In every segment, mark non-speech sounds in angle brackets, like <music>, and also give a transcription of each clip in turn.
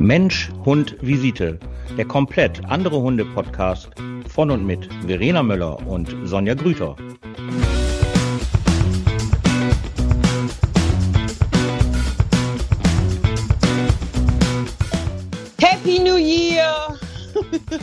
Mensch, Hund, Visite. Der komplett andere Hunde-Podcast von und mit Verena Möller und Sonja Grüter. Happy New Year! <laughs>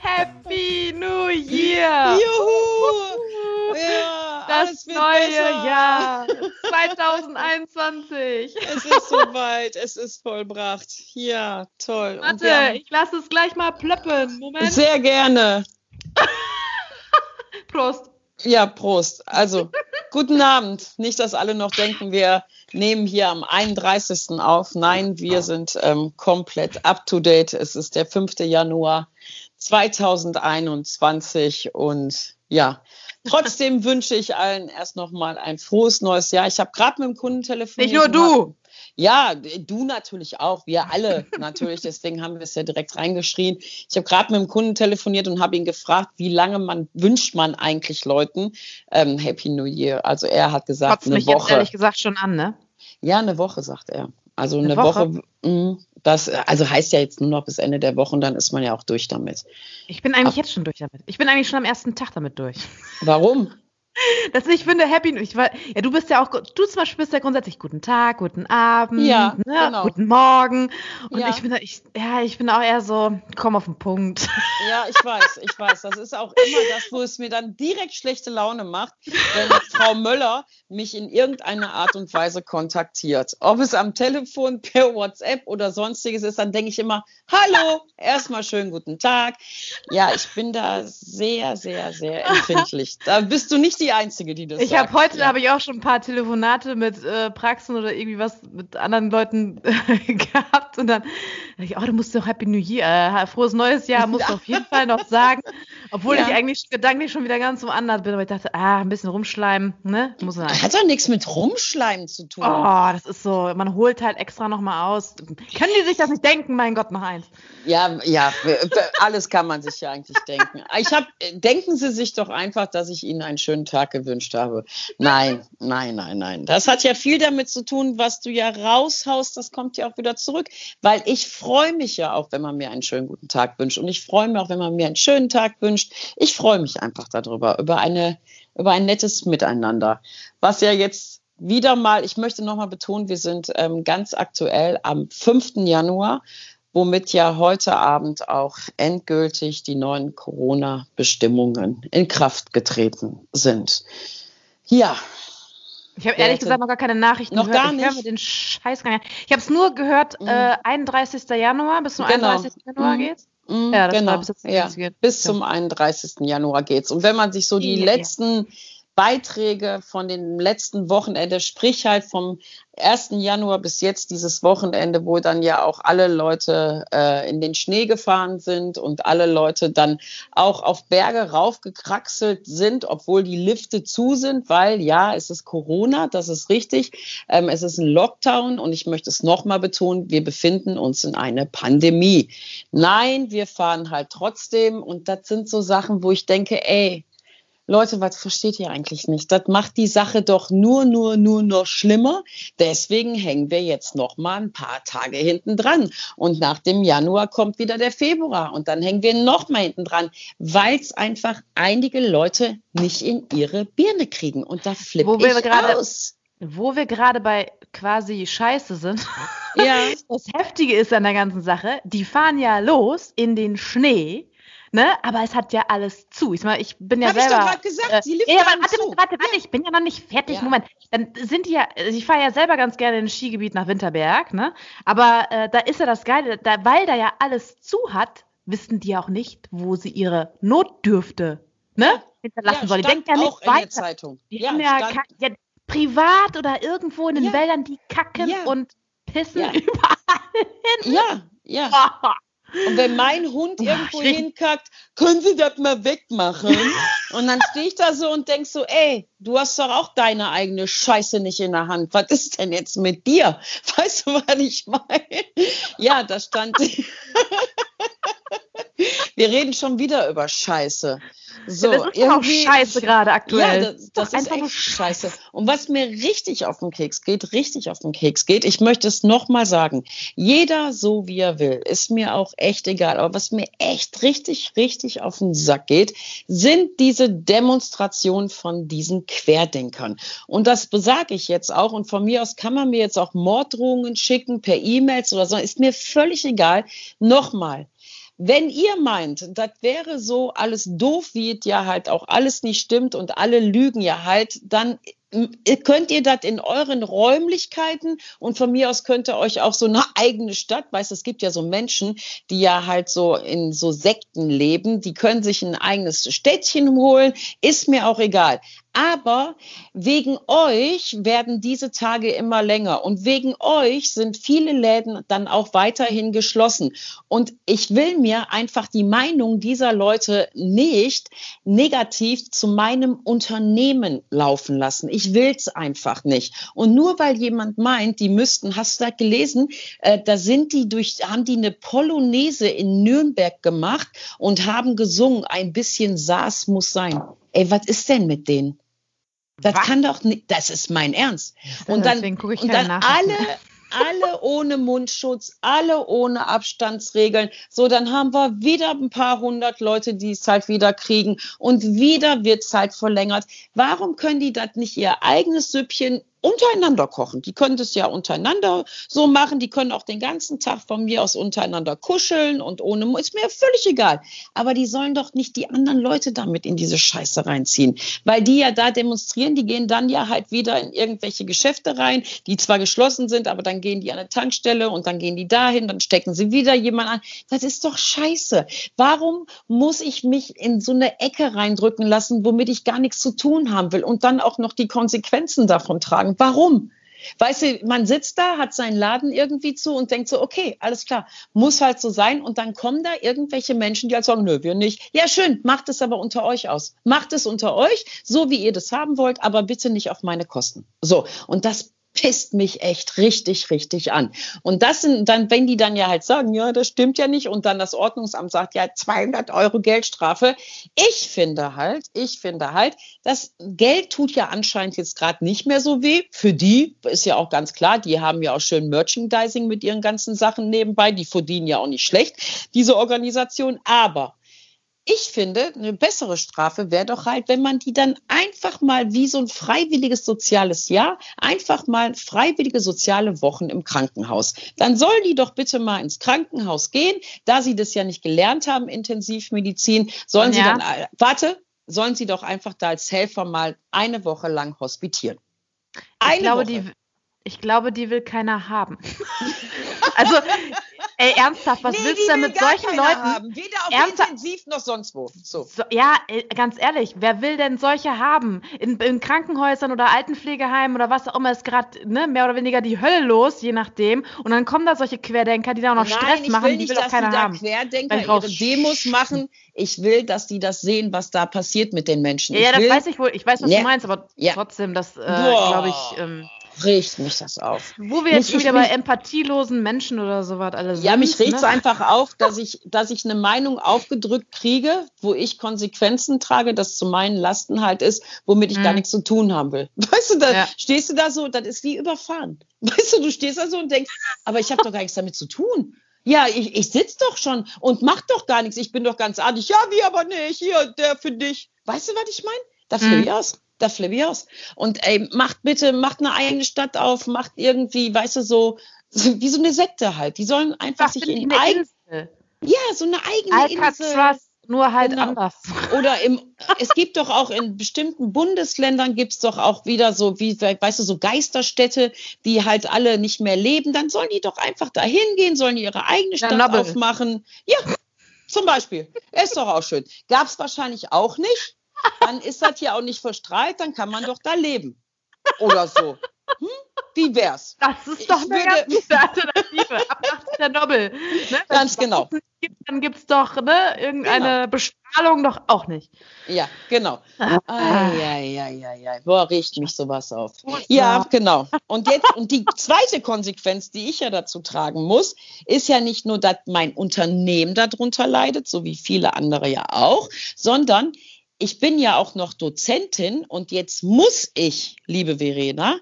Happy New Year! Juhu! Ja, Das neue besser. Jahr <laughs> 2021. Es ist soweit, es ist vollbracht. Ja, toll. Warte, haben- ich lasse es gleich mal plöppen. Moment. Sehr gerne. <laughs> Prost. Ja, Prost. Also, guten Abend. Nicht, dass alle noch denken, wir nehmen hier am 31. auf. Nein, wir sind ähm, komplett up to date. Es ist der 5. Januar 2021 und ja, trotzdem wünsche ich allen erst noch mal ein frohes neues Jahr. Ich habe gerade mit dem Kunden telefoniert. Nicht nur du. Ja, du natürlich auch, wir alle <laughs> natürlich, deswegen haben wir es ja direkt reingeschrien. Ich habe gerade mit dem Kunden telefoniert und habe ihn gefragt, wie lange man wünscht man eigentlich Leuten ähm, Happy New Year. Also er hat gesagt, Kotzt eine mich jetzt Woche. ehrlich gesagt schon an, ne? Ja, eine Woche, sagt er. Also eine, Eine Woche. Woche? mh, das also heißt ja jetzt nur noch bis Ende der Woche und dann ist man ja auch durch damit. Ich bin eigentlich Ach. jetzt schon durch damit. Ich bin eigentlich schon am ersten Tag damit durch. Warum? <laughs> Das, ich finde Happy ich, war- Ja, du bist ja auch, du zum Beispiel bist ja grundsätzlich guten Tag, guten Abend, Ja, ne, genau. guten Morgen. Und Ja. ich bin ich, ja, ich bin auch eher so, komm auf den Punkt. <laughs> Ja, ich weiß, ich weiß. Das ist auch immer das, wo es mir dann direkt schlechte Laune macht, wenn Frau Möller mich in irgendeiner Art und Weise kontaktiert. Ob es am Telefon, per WhatsApp oder sonstiges ist, dann denke ich immer, hallo, erstmal schönen guten Tag. Ja, ich bin da sehr, sehr, sehr empfindlich. Da bist du nicht die Einzige, die das Ich habe heute ja. habe ich auch schon ein paar Telefonate mit äh, Praxen oder irgendwie was mit anderen Leuten <laughs> gehabt und dann dachte ich, oh, du musst doch Happy New Year, äh, frohes neues Jahr musst du auf jeden Fall noch sagen, obwohl Ja. ich eigentlich gedanklich schon wieder ganz woanders bin, aber ich dachte, ah, ein bisschen rumschleimen, ne, muss sein. Hat doch nichts mit Rumschleimen zu tun. Oh, das ist so, man holt halt extra noch mal aus. Können die sich das nicht denken? Mein Gott, noch eins. Ja, ja, alles kann man sich ja eigentlich denken. Ich hab, denken Sie sich doch einfach, dass ich Ihnen einen schönen Tag gewünscht habe. Nein, nein, nein, nein. Das hat ja viel damit zu tun, was du ja raushaust, das kommt ja auch wieder zurück. Weil ich freue mich ja auch, wenn man mir einen schönen guten Tag wünscht. Und ich freue mich auch, wenn man mir einen schönen Tag wünscht. Ich freue mich einfach darüber, über eine, über ein nettes Miteinander. Was ja jetzt wieder mal, ich möchte nochmal betonen, wir sind ähm, ganz aktuell am 5. Januar womit ja heute Abend auch endgültig die neuen Corona-Bestimmungen in Kraft getreten sind. Ja, Ich habe ehrlich gesagt noch gar keine Nachrichten Noch gehört. gar Ich höre nicht? den Scheiß gar nicht. Ich habe es nur gehört, Mhm. äh, 31. Januar, bis zum Genau. 31. Januar Mhm. geht's. mm, Ja, genau. bis ja. Bis Ja. zum 31. Januar geht's. Und wenn man sich so die ja. letzten Beiträge von dem letzten Wochenende, sprich halt vom 1. Januar bis jetzt dieses Wochenende, wo dann ja auch alle Leute äh, in den Schnee gefahren sind und alle Leute dann auch auf Berge raufgekraxelt sind, obwohl die Lifte zu sind, weil ja, es ist Corona, das ist richtig. Ähm, es ist ein Lockdown und ich möchte es nochmal betonen, wir befinden uns in einer Pandemie. Nein, wir fahren halt trotzdem und das sind so Sachen, wo ich denke, ey, Leute, was versteht ihr eigentlich nicht? Das macht die Sache doch nur, nur, nur noch schlimmer. Deswegen hängen wir jetzt noch mal ein paar Tage hinten dran. Und nach dem Januar kommt wieder der Februar. Und dann hängen wir noch mal hinten dran, weil es einfach einige Leute nicht in ihre Birne kriegen. Und da flippe ich gerade- aus. Wo wir gerade bei quasi Scheiße sind. Ja, <laughs> Das Heftige ist an der ganzen Sache, die fahren ja los in den Schnee, ne? Aber es hat ja alles zu. Ich, meine, ich bin ja Hab ich selber. doch gerade gesagt, äh, die Lifte ja, aber warte, zu. warte, warte, ich bin ja noch nicht fertig. Ja. Moment. Dann sind die ja, also ich fahre ja selber ganz gerne in ein Skigebiet nach Winterberg, ne? Aber äh, da ist ja das Geile, da, weil da ja alles zu hat, wissen die auch nicht, wo sie ihre Notdürfte, ne? Hinterlassen sollen. Die denken ja nicht weiter. Die Ja, haben ja, ja privat oder irgendwo in den Ja. Wäldern, die kacken Ja. und pissen Ja. <laughs> überall. ja, ja. Und wenn mein Hund Oh, irgendwo schlimm. hinkackt, können Sie das mal wegmachen? <laughs> Und dann stehe ich da so und denk so, ey, du hast doch auch deine eigene Scheiße nicht in der Hand. Was ist denn jetzt mit dir? Weißt du, was ich meine? Ja, da stand. <laughs> Wir reden schon wieder über Scheiße. So, das ist auch scheiße gerade aktuell. Ja, das, das ist einfach echt scheiße. Und was mir richtig auf den Keks geht, richtig auf den Keks geht, ich möchte es nochmal sagen, jeder so wie er will, ist mir auch echt egal. Aber was mir echt richtig, richtig auf den Sack geht, sind diese Demonstrationen von diesen Querdenkern. Und das besage ich jetzt auch. Und von mir aus kann man mir jetzt auch Morddrohungen schicken per E-Mails oder so. Ist mir völlig egal. Nochmal. Wenn ihr meint, das wäre so alles doof, wie es ja halt auch alles nicht stimmt und alle lügen ja halt, dann könnt ihr das in euren Räumlichkeiten und von mir aus könnt ihr euch auch so eine <laughs> eigene Stadt, weißt es gibt ja so Menschen, die ja halt so in so Sekten leben, die können sich ein eigenes Städtchen holen, ist mir auch egal. Aber wegen euch werden diese Tage immer länger und wegen euch sind viele Läden dann auch weiterhin geschlossen. Und ich will mir einfach die Meinung dieser Leute nicht negativ zu meinem Unternehmen laufen lassen. Ich will es einfach nicht. Und nur weil jemand meint, die müssten, hast du da gelesen, äh, da sind die durch, haben die eine Polonaise in Nürnberg gemacht und haben gesungen, ein bisschen Saas muss sein. Ey, was ist denn mit denen? Das was? kann doch nicht, das ist mein Ernst. Und dann, und dann alle, alle ohne Mundschutz, alle ohne Abstandsregeln. So, dann haben wir wieder ein paar hundert Leute, die es halt wieder kriegen und wieder wird es halt verlängert. Warum können die das nicht ihr eigenes Süppchen untereinander kochen. Die können das ja untereinander so machen. Die können auch den ganzen Tag von mir aus untereinander kuscheln und ohne, ist mir völlig egal. Aber die sollen doch nicht die anderen Leute damit in diese Scheiße reinziehen. Weil die ja da demonstrieren, die gehen dann ja halt wieder in irgendwelche Geschäfte rein, die zwar geschlossen sind, aber dann gehen die an eine Tankstelle und dann gehen die dahin, dann stecken sie wieder jemand an. Das ist doch scheiße. Warum muss ich mich in so eine Ecke reindrücken lassen, womit ich gar nichts zu tun haben will und dann auch noch die Konsequenzen davon tragen? Sagen, warum? Weißt du, man sitzt da, hat seinen Laden irgendwie zu und denkt so, okay, alles klar, muss halt so sein. Und dann kommen da irgendwelche Menschen, die halt sagen, nö, wir nicht. Ja, schön, macht es aber unter euch aus. Macht es unter euch, so wie ihr das haben wollt, aber bitte nicht auf meine Kosten. So, und das pisst mich echt richtig, richtig an. Und das sind dann, wenn die dann ja halt sagen, ja, das stimmt ja nicht, und dann das Ordnungsamt sagt, ja, 200 Euro Geldstrafe. Ich finde halt, ich finde halt, das Geld tut ja anscheinend jetzt gerade nicht mehr so weh. Für die ist ja auch ganz klar, die haben ja auch schön Merchandising mit ihren ganzen Sachen nebenbei. Die verdienen ja auch nicht schlecht, diese Organisation. Aber ich finde, eine bessere Strafe wäre doch halt, wenn man die dann einfach mal wie so ein freiwilliges soziales Jahr, einfach mal freiwillige soziale Wochen im Krankenhaus. Dann sollen die doch bitte mal ins Krankenhaus gehen. Da sie das ja nicht gelernt haben, Intensivmedizin, sollen ja. sie dann, äh, warte, sollen sie doch einfach da als Helfer mal eine Woche lang hospitieren. Eine ich glaube, Woche. die, ich glaube, die will keiner haben. <laughs> also Ey, ernsthaft, was nee, willst du denn mit solchen Leuten? Haben. Weder auf ernsthaft? Intensiv noch sonst wo. So. so ja, ganz ehrlich, wer will denn solche haben? In, in Krankenhäusern oder Altenpflegeheimen oder was auch immer ist gerade ne, mehr oder weniger die Hölle los, je nachdem. Und dann kommen da solche Querdenker, die da auch noch Nein, Stress machen, will nicht, die will auch keiner die haben. Querdenker ihre Demos machen. Ich will, dass die das sehen, was da passiert mit den Menschen. Ja, ja das weiß ich wohl. Ich weiß, was ja. du meinst, aber ja. trotzdem, das äh, glaube ich. Ähm, regt mich das auf. Wo wir jetzt mich, schon wieder bei empathielosen Menschen oder sowas alles Ja, sind, mich regt es ne? einfach auf, <laughs> dass ich, dass ich eine Meinung aufgedrückt kriege, wo ich Konsequenzen trage, das zu meinen Lasten halt ist, womit ich hm. gar mhm. nichts zu tun haben will. <laughs> Weißt du, da ja. stehst du da so, das ist wie überfahren. <laughs> Weißt du, du stehst da so und denkst, aber ich habe doch gar nichts damit zu tun. Ja, ich, ich sitze doch schon und mach doch gar nichts. Ich bin doch ganz artig. Ja, wie aber nicht. Hier, der für dich. Weißt du, was ich meine? Da flippe ich aus da flippe ich aus. Und ey, macht bitte, macht eine eigene Stadt auf, macht irgendwie, weißt du, so, wie so eine Sekte halt. Die sollen einfach Was sich in eigene. Ja, so eine eigene Alcatraz, Insel. nur halt genau. anders. <laughs> Oder im, es gibt doch auch in bestimmten Bundesländern gibt's doch auch wieder so, wie, weißt du, so Geisterstädte, die halt alle nicht mehr leben. Dann sollen die doch einfach da hingehen, sollen ihre eigene Stadt ja, aufmachen. Ja, zum Beispiel. Ist doch auch schön. Gab's wahrscheinlich auch nicht dann ist das hier auch nicht verstrahlt, dann kann man doch da leben. Oder so. Hm? Wie wär's? Das ist doch ich eine würde, ganz gute Alternative. Ab nach Tschernobyl. Ne? Ganz genau. Gibt, dann gibt es doch ne, irgendeine genau. Bestrahlung doch auch nicht. Ja, genau. Eieieiei. Boah, riecht mich sowas auf. Ja, genau. Und jetzt, und die zweite Konsequenz, die ich ja dazu tragen muss, ist ja nicht nur, dass mein Unternehmen darunter leidet, so wie viele andere ja auch, sondern ich bin ja auch noch Dozentin und jetzt muss ich, liebe Verena,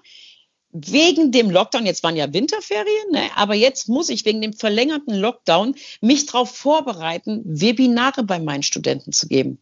wegen dem Lockdown, jetzt waren ja Winterferien, ne, aber jetzt muss ich wegen dem verlängerten Lockdown mich darauf vorbereiten, Webinare bei meinen Studenten zu geben.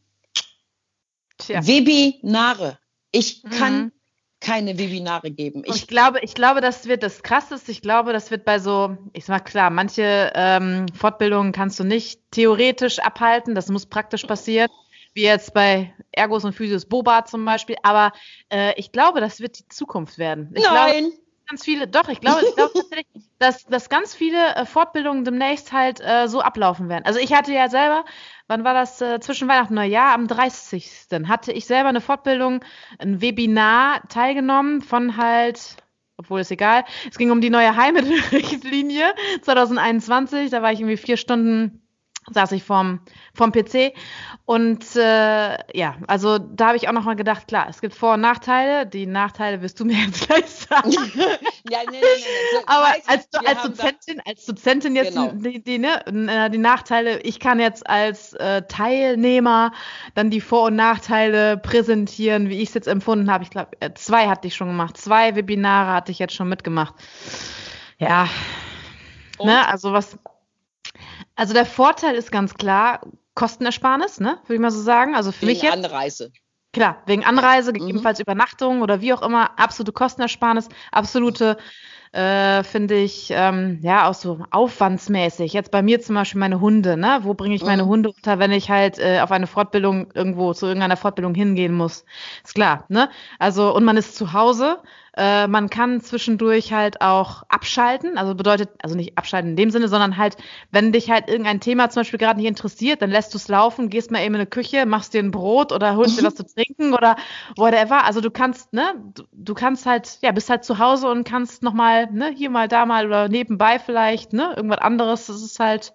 Tja. Webinare. Ich kann mhm. keine Webinare geben. Ich, ich, glaube, ich glaube, das wird das Krasseste. Ich glaube, das wird bei so, ich sag klar, manche ähm, Fortbildungen kannst du nicht theoretisch abhalten. Das muss praktisch passieren wie jetzt bei Ergos und Physios Boba zum Beispiel. Aber äh, ich glaube, das wird die Zukunft werden. Ich Nein. Glaube, ganz viele, doch, ich glaube, ich glaube tatsächlich, <laughs> dass, dass ganz viele äh, Fortbildungen demnächst halt äh, so ablaufen werden. Also ich hatte ja selber, wann war das, äh, zwischen Weihnachten und Neujahr, am 30. hatte ich selber eine Fortbildung, ein Webinar teilgenommen von halt, obwohl ist egal, es ging um die neue Heimatrichtlinie 2021, <laughs> da war ich irgendwie vier Stunden saß ich vorm, vorm PC. Und äh, ja, also da habe ich auch nochmal gedacht, klar, es gibt Vor- und Nachteile. Die Nachteile wirst du mir <laughs> jetzt gleich sagen. ja, nee, nee, nee. <laughs> Aber als, als Dozentin, als Dozentin jetzt genau. die, die, ne, äh, die Nachteile, ich kann jetzt als äh, Teilnehmer dann die Vor- und Nachteile präsentieren, wie ich es jetzt empfunden habe. Ich glaube, äh, zwei hatte ich schon gemacht. Zwei Webinare hatte ich jetzt schon mitgemacht. Ja. Ne, also was, also der Vorteil ist ganz klar Kostenersparnis, ne? Würde ich mal so sagen. Also für wegen mich jetzt. Anreise. Klar, wegen Anreise, mhm. gegebenenfalls mhm. Übernachtung oder wie auch immer, absolute Kostenersparnis, absolute, äh, finde ich, ähm, ja, auch so aufwandsmäßig. Jetzt bei mir zum Beispiel meine Hunde, ne? Wo bringe ich meine mhm. Hunde unter, wenn ich halt äh, auf eine Fortbildung irgendwo zu irgendeiner Fortbildung hingehen muss? Ist klar, ne? Also, und man ist zu Hause äh, man kann zwischendurch halt auch abschalten, also bedeutet, also nicht abschalten in dem Sinne, sondern halt, wenn dich halt irgendein Thema zum Beispiel gerade nicht interessiert, dann lässt du es laufen, gehst mal eben in eine Küche, machst dir ein Brot oder holst dir <laughs> was zu trinken oder whatever. Also du kannst, ne, du, du kannst halt, ja, bist halt zu Hause und kannst nochmal, ne, hier mal, da mal oder nebenbei vielleicht, ne, irgendwas anderes. Das ist halt,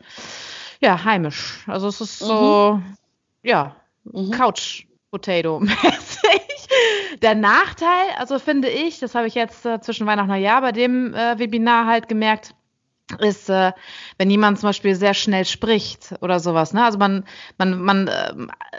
ja, heimisch. Also es ist so, mhm. ja, mhm. Couch Potato <laughs> mäßig. Der Nachteil, also finde ich, das habe ich jetzt äh, zwischen Weihnachten und Neujahr bei dem äh, Webinar halt gemerkt, ist, äh, wenn jemand zum Beispiel sehr schnell spricht oder sowas. Ne? Also man, man, man, äh,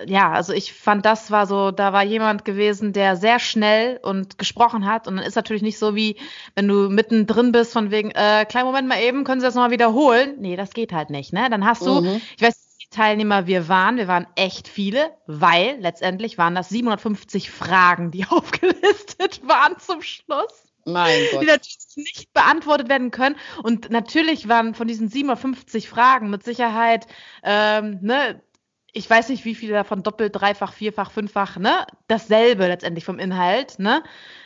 ja, also ich fand, das war so, da war jemand gewesen, der sehr schnell und gesprochen hat. Und dann ist natürlich nicht so wie, wenn du mittendrin bist, von wegen, äh, kleinen Moment mal eben, können Sie das nochmal wiederholen? Nee, das geht halt nicht. Ne? Dann hast du, mhm. ich weiß Teilnehmer wir waren. Wir waren echt viele, weil letztendlich waren das 750 Fragen, die <laughs> aufgelistet waren zum Schluss. Mein <laughs> Gott. Die natürlich nicht beantwortet werden können. Und natürlich waren von diesen 750 Fragen mit Sicherheit, ähm, ne, ich weiß nicht, wie viele davon doppelt, dreifach, vierfach, fünffach, ne, dasselbe letztendlich vom Inhalt, ne.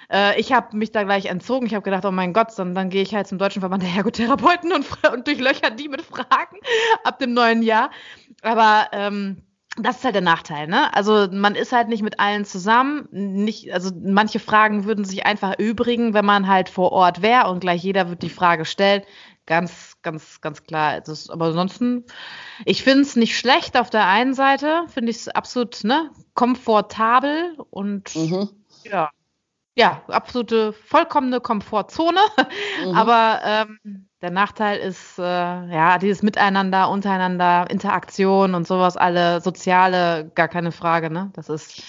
Äh, ich habe mich da gleich entzogen. Ich habe gedacht, oh mein Gott, dann, dann gehe ich halt zum Deutschen Verband der Ergotherapeuten und, <laughs> und durchlöcher die mit Fragen ab dem neuen Jahr. Aber ähm, das ist halt der Nachteil, ne? Also man ist halt nicht mit allen zusammen. Nicht, also manche Fragen würden sich einfach übrigen, wenn man halt vor Ort wäre und gleich jeder wird die Frage stellen. Ganz, ganz, ganz klar. Das, aber ansonsten, ich finde es nicht schlecht auf der einen Seite, finde ich es absolut ne, komfortabel und mhm. ja, ja, absolute vollkommene Komfortzone. Mhm. Aber ähm, der Nachteil ist, äh, ja, dieses Miteinander, untereinander, Interaktion und sowas, alle soziale, gar keine Frage, ne? Das ist.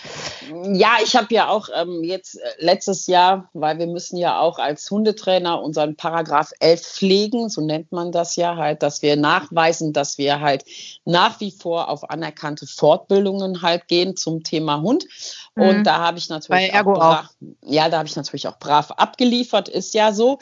Ja, ich habe ja auch ähm, jetzt äh, letztes Jahr, weil wir müssen ja auch als Hundetrainer unseren Paragraph 11 pflegen, so nennt man das ja halt, dass wir nachweisen, dass wir halt nach wie vor auf anerkannte Fortbildungen halt gehen zum Thema Hund. Und mhm. da habe ich natürlich auch, brav, auch. ja, da habe ich natürlich auch brav abgeliefert, ist ja so.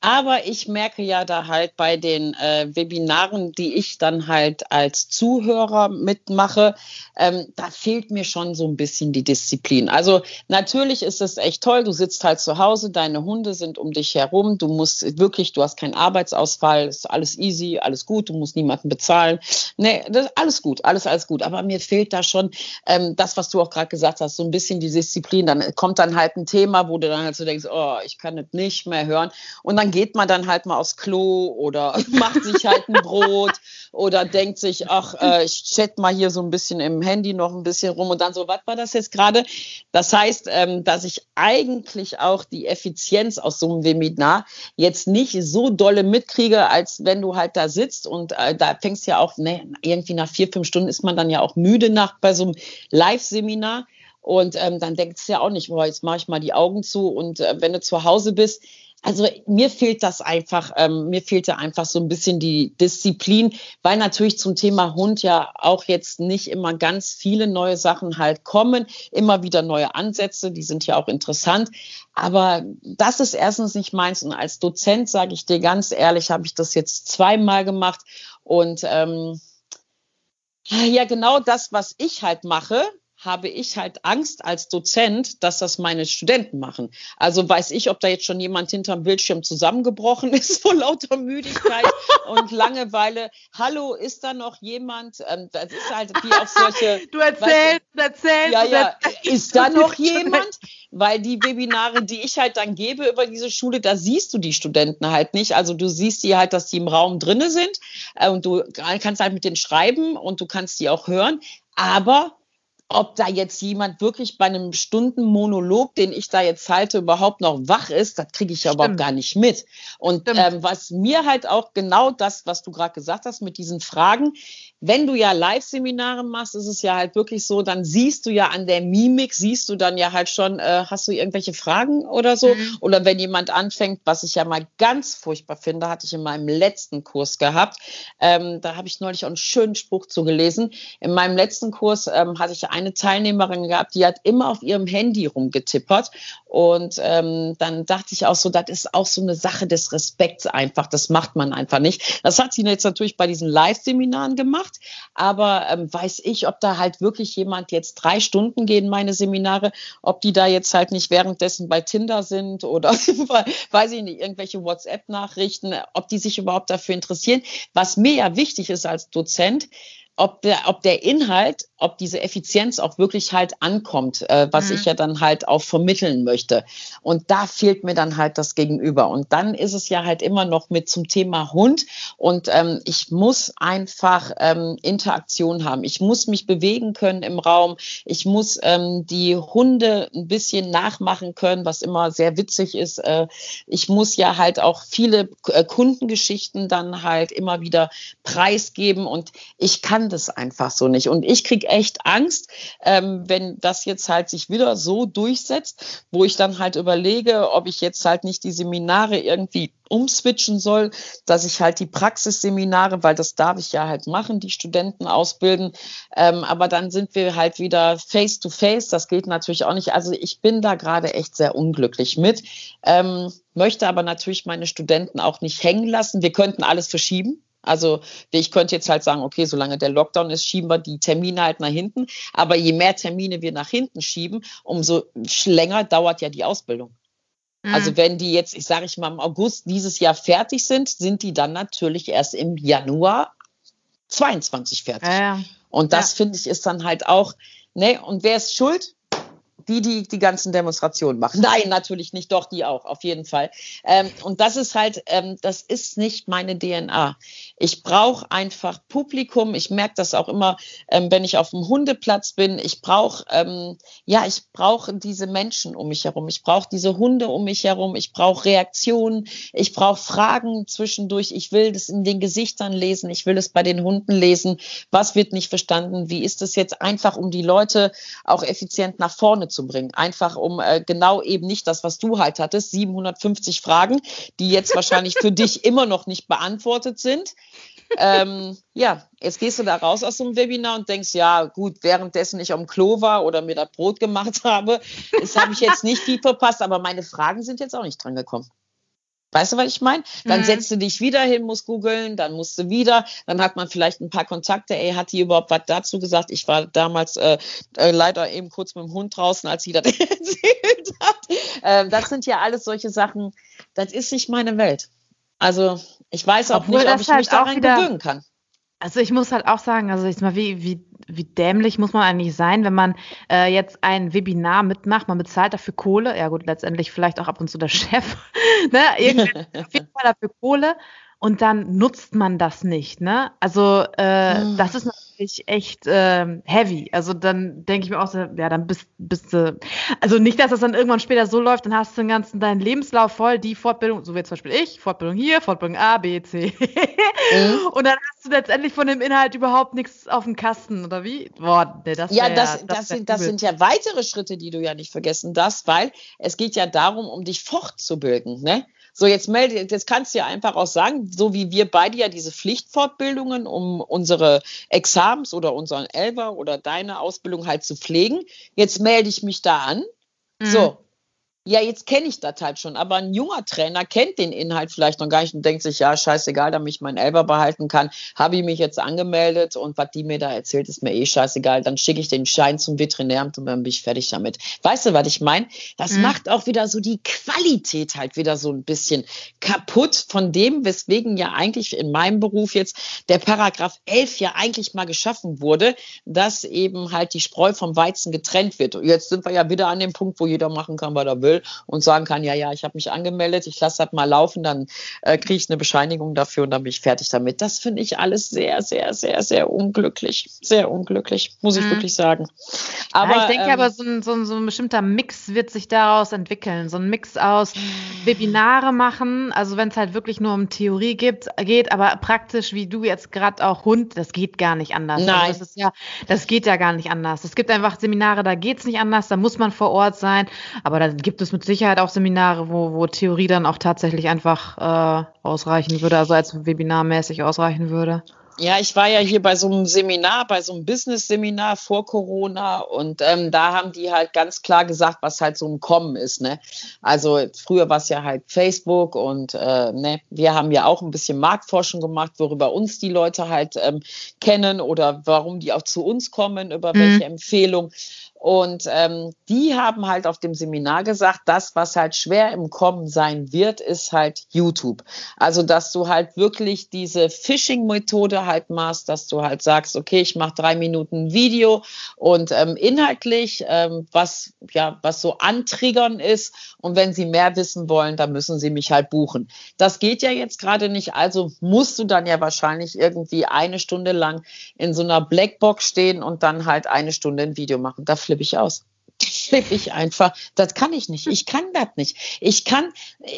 Aber ich merke ja da halt bei den äh, Webinaren, die ich dann halt als Zuhörer mitmache, ähm, da fehlt mir schon so ein bisschen die Disziplin. Also natürlich ist es echt toll, du sitzt halt zu Hause, deine Hunde sind um dich herum, du musst wirklich, du hast keinen Arbeitsausfall, ist alles easy, alles gut, du musst niemanden bezahlen. Nee, das alles gut, alles, alles gut. Aber mir fehlt da schon ähm, das, was du auch gerade gesagt hast, so ein bisschen die Disziplin. Dann kommt dann halt ein Thema, wo du dann halt so denkst, oh, ich kann das nicht mehr hören. Und dann dann geht man dann halt mal aufs Klo oder <laughs> macht sich halt ein Brot oder denkt sich, ach, äh, ich chat mal hier so ein bisschen im Handy noch ein bisschen rum und dann so, was war das jetzt gerade? Das heißt, ähm, dass ich eigentlich auch die Effizienz aus so einem Webinar jetzt nicht so dolle mitkriege, als wenn du halt da sitzt und äh, da fängst ja auch, ne, irgendwie nach vier, fünf Stunden ist man dann ja auch müde nach bei so einem Live-Seminar. Und ähm, dann denkst du ja auch nicht, boah, jetzt mache ich mal die Augen zu und äh, wenn du zu Hause bist, also mir fehlt das einfach, ähm, mir fehlte einfach so ein bisschen die Disziplin, weil natürlich zum Thema Hund ja auch jetzt nicht immer ganz viele neue Sachen halt kommen, immer wieder neue Ansätze, die sind ja auch interessant. Aber das ist erstens nicht meins. Und als Dozent sage ich dir ganz ehrlich, habe ich das jetzt zweimal gemacht und ähm, ja, genau das, was ich halt mache, habe ich halt Angst als Dozent, dass das meine Studenten machen. Also weiß ich, ob da jetzt schon jemand hinterm Bildschirm zusammengebrochen <laughs> ist vor lauter Müdigkeit <laughs> und Langeweile. Hallo, ist da noch jemand? Ähm, das ist halt wie auch solche. <laughs> Du erzählst, du erzählst. Ja, ja. Ist da noch jemand? Weil die Webinare, die ich halt dann gebe über diese Schule, da siehst du die Studenten halt nicht. Also du siehst die halt, dass die im Raum drinne sind äh, und du kannst halt mit denen schreiben und du kannst die auch hören. Aber ob da jetzt jemand wirklich bei einem Stundenmonolog, den ich da jetzt halte, überhaupt noch wach ist, das kriege ich ja überhaupt gar nicht mit. Und ähm, was mir halt auch genau das, was du gerade gesagt hast mit diesen Fragen, wenn du ja Live-Seminare machst, ist es ja halt wirklich so, dann siehst du ja an der Mimik, siehst du dann ja halt schon, äh, hast du irgendwelche Fragen oder so? Mhm. Oder wenn jemand anfängt, was ich ja mal ganz furchtbar finde, hatte ich in meinem letzten Kurs gehabt. Ähm, da habe ich neulich auch einen schönen Spruch zu gelesen. In meinem letzten Kurs ähm, hatte ich eine Teilnehmerin gehabt, die hat immer auf ihrem Handy rumgetippert. Und ähm, dann dachte ich auch so, das ist auch so eine Sache des Respekts einfach. Das macht man einfach nicht. Das hat sie jetzt natürlich bei diesen Live-Seminaren gemacht aber ähm, weiß ich, ob da halt wirklich jemand jetzt drei Stunden gehen, meine Seminare, ob die da jetzt halt nicht währenddessen bei Tinder sind oder <laughs> weiß ich nicht, irgendwelche WhatsApp-Nachrichten, ob die sich überhaupt dafür interessieren. Was mir ja wichtig ist als Dozent, ob der, ob der Inhalt, ob diese Effizienz auch wirklich halt ankommt, äh, was mhm. ich ja dann halt auch vermitteln möchte. Und da fehlt mir dann halt das Gegenüber. Und dann ist es ja halt immer noch mit zum Thema Hund. Und ähm, ich muss einfach ähm, Interaktion haben. Ich muss mich bewegen können im Raum. Ich muss ähm, die Hunde ein bisschen nachmachen können, was immer sehr witzig ist. Äh, ich muss ja halt auch viele äh, Kundengeschichten dann halt immer wieder preisgeben. Und ich kann das einfach so nicht. Und ich kriege echt Angst, ähm, wenn das jetzt halt sich wieder so durchsetzt, wo ich dann halt überlege, ob ich jetzt halt nicht die Seminare irgendwie umswitchen soll, dass ich halt die Praxisseminare, weil das darf ich ja halt machen, die Studenten ausbilden. Ähm, aber dann sind wir halt wieder face to face. Das geht natürlich auch nicht. Also ich bin da gerade echt sehr unglücklich mit. Ähm, möchte aber natürlich meine Studenten auch nicht hängen lassen. Wir könnten alles verschieben. Also ich könnte jetzt halt sagen, okay, solange der Lockdown ist, schieben wir die Termine halt nach hinten. Aber je mehr Termine wir nach hinten schieben, umso länger dauert ja die Ausbildung. Mhm. Also wenn die jetzt, ich sage ich mal, im August dieses Jahr fertig sind, sind die dann natürlich erst im Januar 22 fertig. Ja, ja. Und das ja. finde ich ist dann halt auch, ne, und wer ist schuld? Die, die die ganzen Demonstrationen machen. Nein, natürlich nicht, doch die auch, auf jeden Fall. Ähm, und das ist halt, ähm, das ist nicht meine DNA. Ich brauche einfach Publikum. Ich merke das auch immer, ähm, wenn ich auf dem Hundeplatz bin. Ich brauche, ähm, ja, ich brauche diese Menschen um mich herum. Ich brauche diese Hunde um mich herum. Ich brauche Reaktionen. Ich brauche Fragen zwischendurch. Ich will das in den Gesichtern lesen. Ich will es bei den Hunden lesen. Was wird nicht verstanden? Wie ist es jetzt einfach, um die Leute auch effizient nach vorne zu bringen. Einfach um äh, genau eben nicht das, was du halt hattest, 750 Fragen, die jetzt wahrscheinlich für dich <laughs> immer noch nicht beantwortet sind. Ähm, ja, jetzt gehst du da raus aus so einem Webinar und denkst, ja, gut, währenddessen ich am Klo war oder mir das Brot gemacht <laughs> habe, das habe ich jetzt nicht viel verpasst, aber meine Fragen sind jetzt auch nicht dran gekommen. Weißt du, was ich meine? Dann mhm. setzt du dich wieder hin, musst googeln, dann musst du wieder, dann hat man vielleicht ein paar Kontakte, ey, hat die überhaupt was dazu gesagt? Ich war damals äh, äh, leider eben kurz mit dem Hund draußen, als sie das <laughs> erzählt hat. Ähm, das sind ja alles solche Sachen, das ist nicht meine Welt. Also ich weiß auch Obwohl nicht, ob ich halt mich daran gewöhnen kann. Also ich muss halt auch sagen, also jetzt mal, wie, wie wie dämlich muss man eigentlich sein, wenn man äh, jetzt ein Webinar mitmacht, man bezahlt dafür Kohle, ja gut, letztendlich vielleicht auch ab und zu der <laughs> Chef, ne? Irgendwie <laughs> auf jeden Fall dafür Kohle und dann nutzt man das nicht, ne? Also äh, mhm. das ist natürlich echt äh, heavy. Also dann denke ich mir auch so, ja, dann bist, bist du, also nicht, dass das dann irgendwann später so läuft, dann hast du den ganzen deinen Lebenslauf voll, die Fortbildung, so wie zum Beispiel ich, Fortbildung hier, Fortbildung A, B, C. mhm. <laughs> Und dann hast du letztendlich von dem Inhalt überhaupt nichts auf dem Kasten, oder wie? Boah, nee, das ja, das, das, das, sind, das sind ja weitere Schritte, die du ja nicht vergessen darfst, weil es geht ja darum, um dich fortzubilden, ne? So, jetzt melde, jetzt kannst du ja einfach auch sagen, so wie wir beide ja diese Pflichtfortbildungen, um unsere Exams oder unseren Elber oder deine Ausbildung halt zu pflegen. Jetzt melde ich mich da an. Mhm. So, ja, jetzt kenne ich das halt schon, aber ein junger Trainer kennt den Inhalt vielleicht noch gar nicht und denkt sich, ja, scheißegal, damit ich meinen Elber behalten kann, habe ich mich jetzt angemeldet und was die mir da erzählt, ist mir eh scheißegal, dann schicke ich den Schein zum Veterinäramt und dann bin ich fertig damit. Weißt du, was ich meine? Das mhm. macht auch wieder so die Qualität halt wieder so ein bisschen kaputt von dem, weswegen ja eigentlich in meinem Beruf jetzt der Paragraph 11 ja eigentlich mal geschaffen wurde, dass eben halt die Spreu vom Weizen getrennt wird. Und jetzt sind wir ja wieder an dem Punkt, wo jeder machen kann, was er will und sagen kann, ja, ja, ich habe mich angemeldet, ich lasse das mal laufen, dann äh, kriege ich eine Bescheinigung dafür und dann bin ich fertig damit. Das finde ich alles sehr, sehr, sehr, sehr unglücklich. Sehr unglücklich, muss ich mhm. wirklich sagen. Aber ja, ich denke ähm, aber, so ein, so, ein, so ein bestimmter Mix wird sich daraus entwickeln. So ein Mix aus Webinare machen, also wenn es halt wirklich nur um Theorie gibt, geht, aber praktisch, wie du jetzt gerade auch Hund, das geht gar nicht anders. Also Nein. Also das, ja, das geht ja gar nicht anders. Es gibt einfach Seminare, da geht es nicht anders, da muss man vor Ort sein, aber da gibt es es mit Sicherheit auch Seminare, wo, wo Theorie dann auch tatsächlich einfach äh, ausreichen würde, also als webinarmäßig ausreichen würde. Ja, ich war ja hier bei so einem Seminar, bei so einem Business-Seminar vor Corona und ähm, da haben die halt ganz klar gesagt, was halt so ein Kommen ist. Ne? Also früher war es ja halt Facebook und äh, ne, wir haben ja auch ein bisschen Marktforschung gemacht, worüber uns die Leute halt ähm, kennen oder warum die auch zu uns kommen, über mhm. welche Empfehlung. Und ähm, die haben halt auf dem Seminar gesagt, das, was halt schwer im Kommen sein wird, ist halt YouTube. Also, dass du halt wirklich diese Phishing-Methode halt machst, dass du halt sagst, okay, ich mache drei Minuten Video und ähm, inhaltlich, ähm, was ja, was so antriggern ist. Und wenn sie mehr wissen wollen, dann müssen sie mich halt buchen. Das geht ja jetzt gerade nicht. Also musst du dann ja wahrscheinlich irgendwie eine Stunde lang in so einer Blackbox stehen und dann halt eine Stunde ein Video machen. Da flippe ich aus. Flippe ich einfach. Das kann ich nicht. Ich kann das nicht. Ich kann,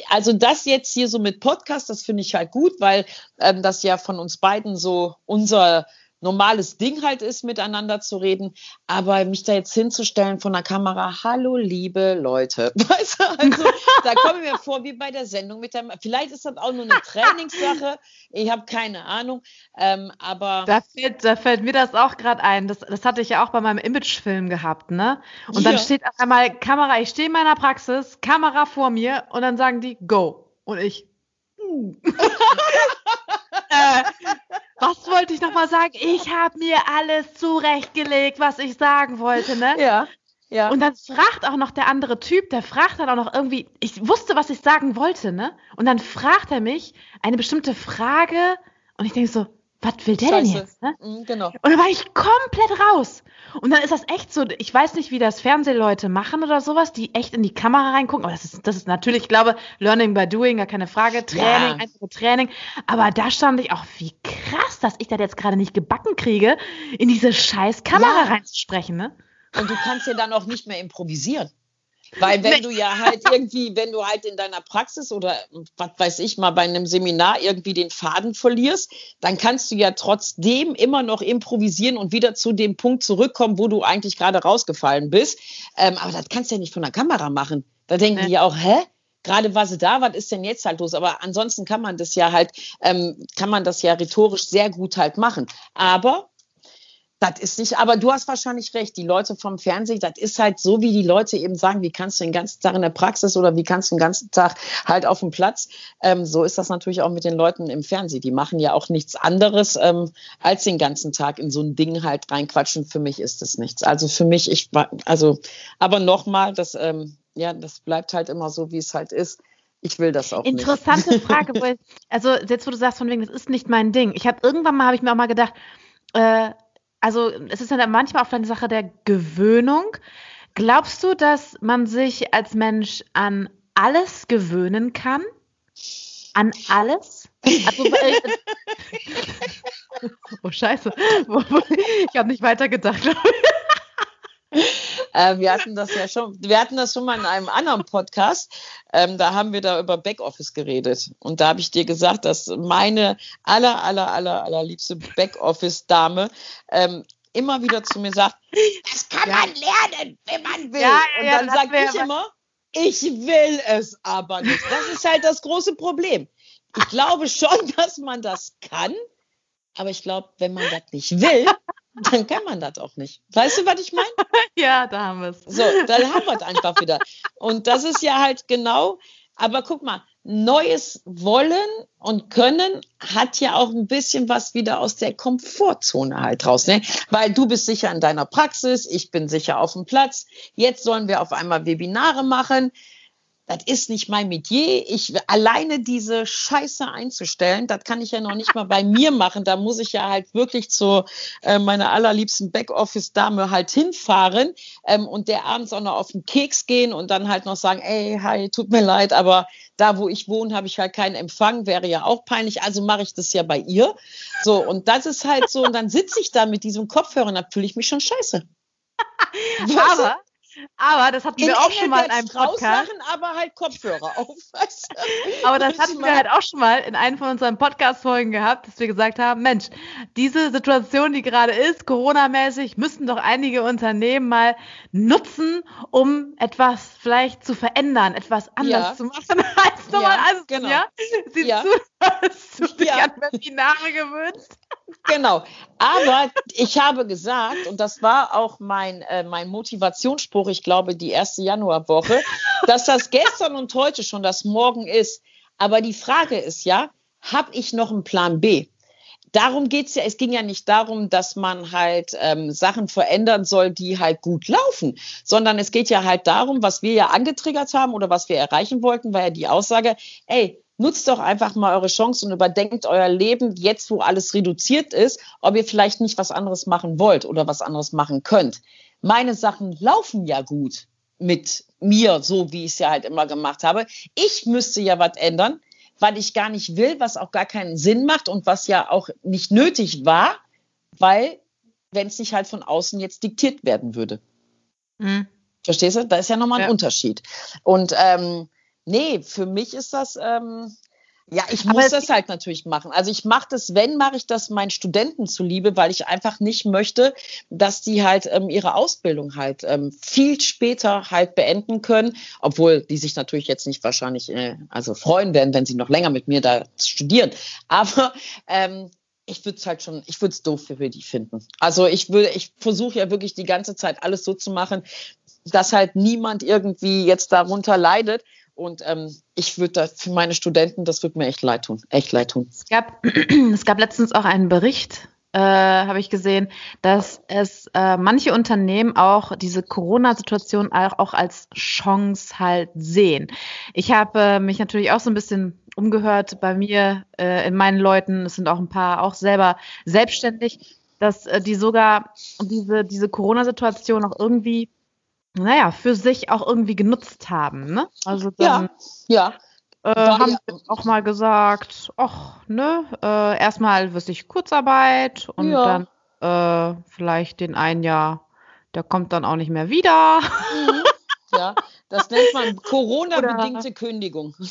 also das jetzt hier so mit Podcast, das finde ich halt gut, weil ähm, das ja von uns beiden so unser normales Ding halt ist, miteinander zu reden. Aber mich da jetzt hinzustellen von der Kamera, hallo liebe Leute. <laughs> Weißt du, also, da komme ich mir vor wie bei der Sendung mit der, vielleicht ist das auch nur eine <laughs> Trainingssache. Ich habe keine Ahnung. Ähm, aber. Da fällt, da fällt mir das auch gerade ein. Das, das hatte ich ja auch bei meinem Imagefilm gehabt, ne? Und dann steht auf einmal Kamera, ich stehe in meiner Praxis, Kamera vor mir und dann sagen die, go. Und ich, uh. <laughs> äh, was wollte ich nochmal sagen? Ich habe mir alles zurechtgelegt, was ich sagen wollte, ne? Ja. Ja. Und dann fragt auch noch der andere Typ, der fragt dann auch noch irgendwie, ich wusste, was ich sagen wollte, ne? Und dann fragt er mich eine bestimmte Frage und ich denke so, was will der Scheiße. denn jetzt? Ne? Mhm, genau. Und dann war ich komplett raus. Und dann ist das echt so, ich weiß nicht, wie das Fernsehleute machen oder sowas, die echt in die Kamera reingucken. Aber das ist, das ist natürlich, ich glaube, Learning by Doing, gar keine Frage. Training, ja. einfach Training. Aber da stand ich auch, wie krass, dass ich das jetzt gerade nicht gebacken kriege, in diese scheiß Kamera ja. reinzusprechen, ne? Und du kannst ja dann auch nicht mehr improvisieren. Weil wenn du ja halt irgendwie, wenn du halt in deiner Praxis oder was weiß ich mal bei einem Seminar irgendwie den Faden verlierst, dann kannst du ja trotzdem immer noch improvisieren und wieder zu dem Punkt zurückkommen, wo du eigentlich gerade rausgefallen bist. Ähm, aber das kannst du ja nicht von der Kamera machen. Da denken nee. die ja auch, hä? Gerade war sie da, was ist denn jetzt halt los? Aber ansonsten kann man das ja halt, ähm, kann man das ja rhetorisch sehr gut halt machen. Aber das ist nicht, aber du hast wahrscheinlich recht. Die Leute vom Fernsehen, das ist halt so, wie die Leute eben sagen, wie kannst du den ganzen Tag in der Praxis oder wie kannst du den ganzen Tag halt auf dem Platz? Ähm, so ist das natürlich auch mit den Leuten im Fernsehen. Die machen ja auch nichts anderes, ähm, als den ganzen Tag in so ein Ding halt reinquatschen. Für mich ist das nichts. Also für mich, ich war, also, aber nochmal, das, ähm, ja, das bleibt halt immer so, wie es halt ist. Ich will das auch Interessante nicht. <laughs> Frage, wo, also jetzt wo du sagst von wegen, das ist nicht mein Ding. Ich habe irgendwann mal, habe ich mir auch mal gedacht, äh, also es ist ja dann manchmal auch eine Sache der Gewöhnung. Glaubst du, dass man sich als Mensch an alles gewöhnen kann? An alles? Also, <laughs> oh Scheiße, <laughs> ich habe nicht weitergedacht. <laughs> äh, wir hatten das ja schon, wir hatten das schon mal in einem anderen Podcast. Ähm, da haben wir da über Backoffice geredet. Und da habe ich dir gesagt, dass meine aller, aller, aller, allerliebste Backoffice-Dame ähm, immer wieder zu mir sagt, das kann ja. man lernen, wenn man will. Ja, und dann sage ich immer, ich will es aber nicht. Das ist halt das große Problem. Ich glaube schon, <laughs> dass man das kann, aber ich glaube, wenn man das nicht will, dann kann man das auch nicht. Weißt du, was ich meine? <laughs> Ja, da haben wir es. So, dann haben wir es einfach wieder. Und das ist ja halt genau, aber guck mal, Neues wollen und können hat ja auch ein bisschen was wieder aus der Komfortzone halt raus, ne? Weil du bist sicher in deiner Praxis, ich bin sicher auf dem Platz. Jetzt sollen wir auf einmal Webinare machen das ist nicht mein Metier. Ich alleine diese Scheiße einzustellen, das kann ich ja noch nicht mal bei mir machen. Da muss ich ja halt wirklich zu äh, meiner allerliebsten Backoffice-Dame halt hinfahren ähm, und der abends auch noch auf den Keks gehen und dann halt noch sagen, ey, hi, tut mir leid, aber da, wo ich wohne, habe ich halt keinen Empfang, wäre ja auch peinlich. Also mache ich das ja bei ihr. So, und das ist halt so, und dann sitze ich da mit diesem Kopfhörer und da fühle ich mich schon scheiße. <laughs> aber, aber das hatten wir auch schon mal in einem Podcast. aber halt Kopfhörer auf. <laughs> aber das hatten wir halt auch schon mal in einem von unseren Podcast-Folgen gehabt, dass wir gesagt haben, Mensch, diese Situation, die gerade ist, Corona-mäßig, müssten doch einige Unternehmen mal nutzen, um etwas vielleicht zu verändern, etwas anders ja. zu machen <laughs> als normal. Ja, also, genau. ja? Siehst ja. du, dass du dich ja. an Webinare gewöhnst? Genau. Aber ich habe gesagt, und das war auch mein, äh, mein Motivationsspruch, ich glaube, die erste Januarwoche, dass das gestern und heute schon das Morgen ist. Aber die Frage ist ja, habe ich noch einen Plan B? Darum geht's ja, es ging ja nicht darum, dass man halt ähm, Sachen verändern soll, die halt gut laufen, sondern es geht ja halt darum, was wir ja angetriggert haben oder was wir erreichen wollten, war ja die Aussage, ey, nutzt doch einfach mal eure Chance und überdenkt euer Leben jetzt, wo alles reduziert ist, ob ihr vielleicht nicht was anderes machen wollt oder was anderes machen könnt. Meine Sachen laufen ja gut mit mir, so wie ich es ja halt immer gemacht habe. Ich müsste ja was ändern, weil ich gar nicht will, was auch gar keinen Sinn macht und was ja auch nicht nötig war, weil wenn es nicht halt von außen jetzt diktiert werden würde. Mhm. Verstehst du? Da ist ja nochmal ein ja. Unterschied. Und ähm, Nee, für mich ist das, ähm, ja, ich muss das halt natürlich machen. Also ich mache das, wenn, mache ich das meinen Studenten zuliebe, weil ich einfach nicht möchte, dass die halt ähm, ihre Ausbildung halt ähm, viel später halt beenden können, obwohl die sich natürlich jetzt nicht wahrscheinlich äh, also freuen werden, wenn sie noch länger mit mir da studieren. Aber ähm, ich würde es halt schon, ich würde es doof für die finden. Also ich würde, ich versuche ja wirklich die ganze Zeit alles so zu machen, dass halt niemand irgendwie jetzt darunter leidet. Und ähm, ich würde da für meine Studenten, das würde mir echt leid tun. Echt leid tun. Es gab, <clears throat> es gab letztens auch einen Bericht, äh, habe ich gesehen, dass es äh, manche Unternehmen auch diese Corona-Situation auch, auch, als Chance halt sehen. Ich habe äh, mich natürlich auch so ein bisschen umgehört bei mir, äh, in meinen Leuten, es sind auch ein paar auch selber selbstständig, dass äh, die sogar diese, diese Corona-Situation auch irgendwie naja, für sich auch irgendwie genutzt haben. Ne? Also dann, ja, ja. Äh, haben ja. auch mal gesagt, ach, ne, äh, erstmal wirklich Kurzarbeit und ja. dann äh, vielleicht den einen Jahr, der kommt dann auch nicht mehr wieder. Mhm. Ja, das nennt man <laughs> Corona-bedingte Kündigung. <laughs>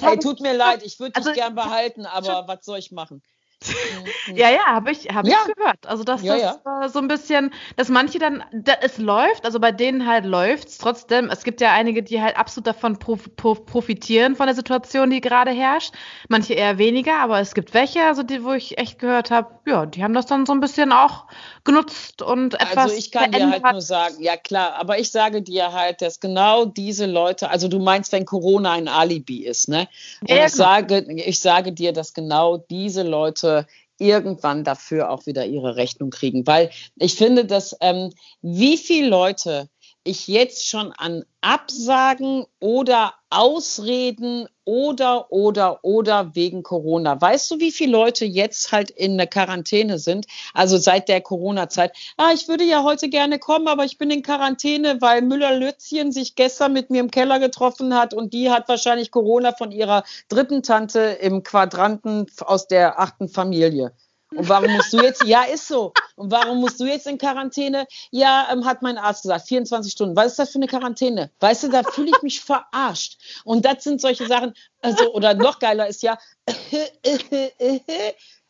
hey, tut mir leid, ich würde dich also, gern behalten, aber was soll ich machen? Mhm. Ja, ja, habe ich, hab ja. ich gehört. Also, dass ja, das ja. Äh, so ein bisschen, dass manche dann, da, es läuft, also bei denen halt läuft es trotzdem. Es gibt ja einige, die halt absolut davon prof, prof, profitieren von der Situation, die gerade herrscht. Manche eher weniger, aber es gibt welche, also die, wo ich echt gehört habe, ja, die haben das dann so ein bisschen auch genutzt und etwas. Also, ich kann verändert. dir halt nur sagen, ja klar, aber ich sage dir halt, dass genau diese Leute, also du meinst, wenn Corona ein Alibi ist, ne? Und ja, ich, genau. sage, ich sage dir, dass genau diese Leute irgendwann dafür auch wieder ihre Rechnung kriegen. Weil ich finde, dass ähm, wie viele Leute ich jetzt schon an Absagen oder Ausreden oder, oder, oder wegen Corona. Weißt du, wie viele Leute jetzt halt in der Quarantäne sind? Also seit der Corona-Zeit. Ah, ich würde ja heute gerne kommen, aber ich bin in Quarantäne, weil Müller-Lützchen sich gestern mit mir im Keller getroffen hat und die hat wahrscheinlich Corona von ihrer dritten Tante im Quadranten aus der achten Familie. Und warum musst du jetzt, ja, ist so. Und warum musst du jetzt in Quarantäne? Ja, ähm, hat mein Arzt gesagt, 24 Stunden. Was ist das für eine Quarantäne? Weißt du, da fühle ich mich verarscht. Und das sind solche Sachen, also, oder noch geiler ist ja, <laughs>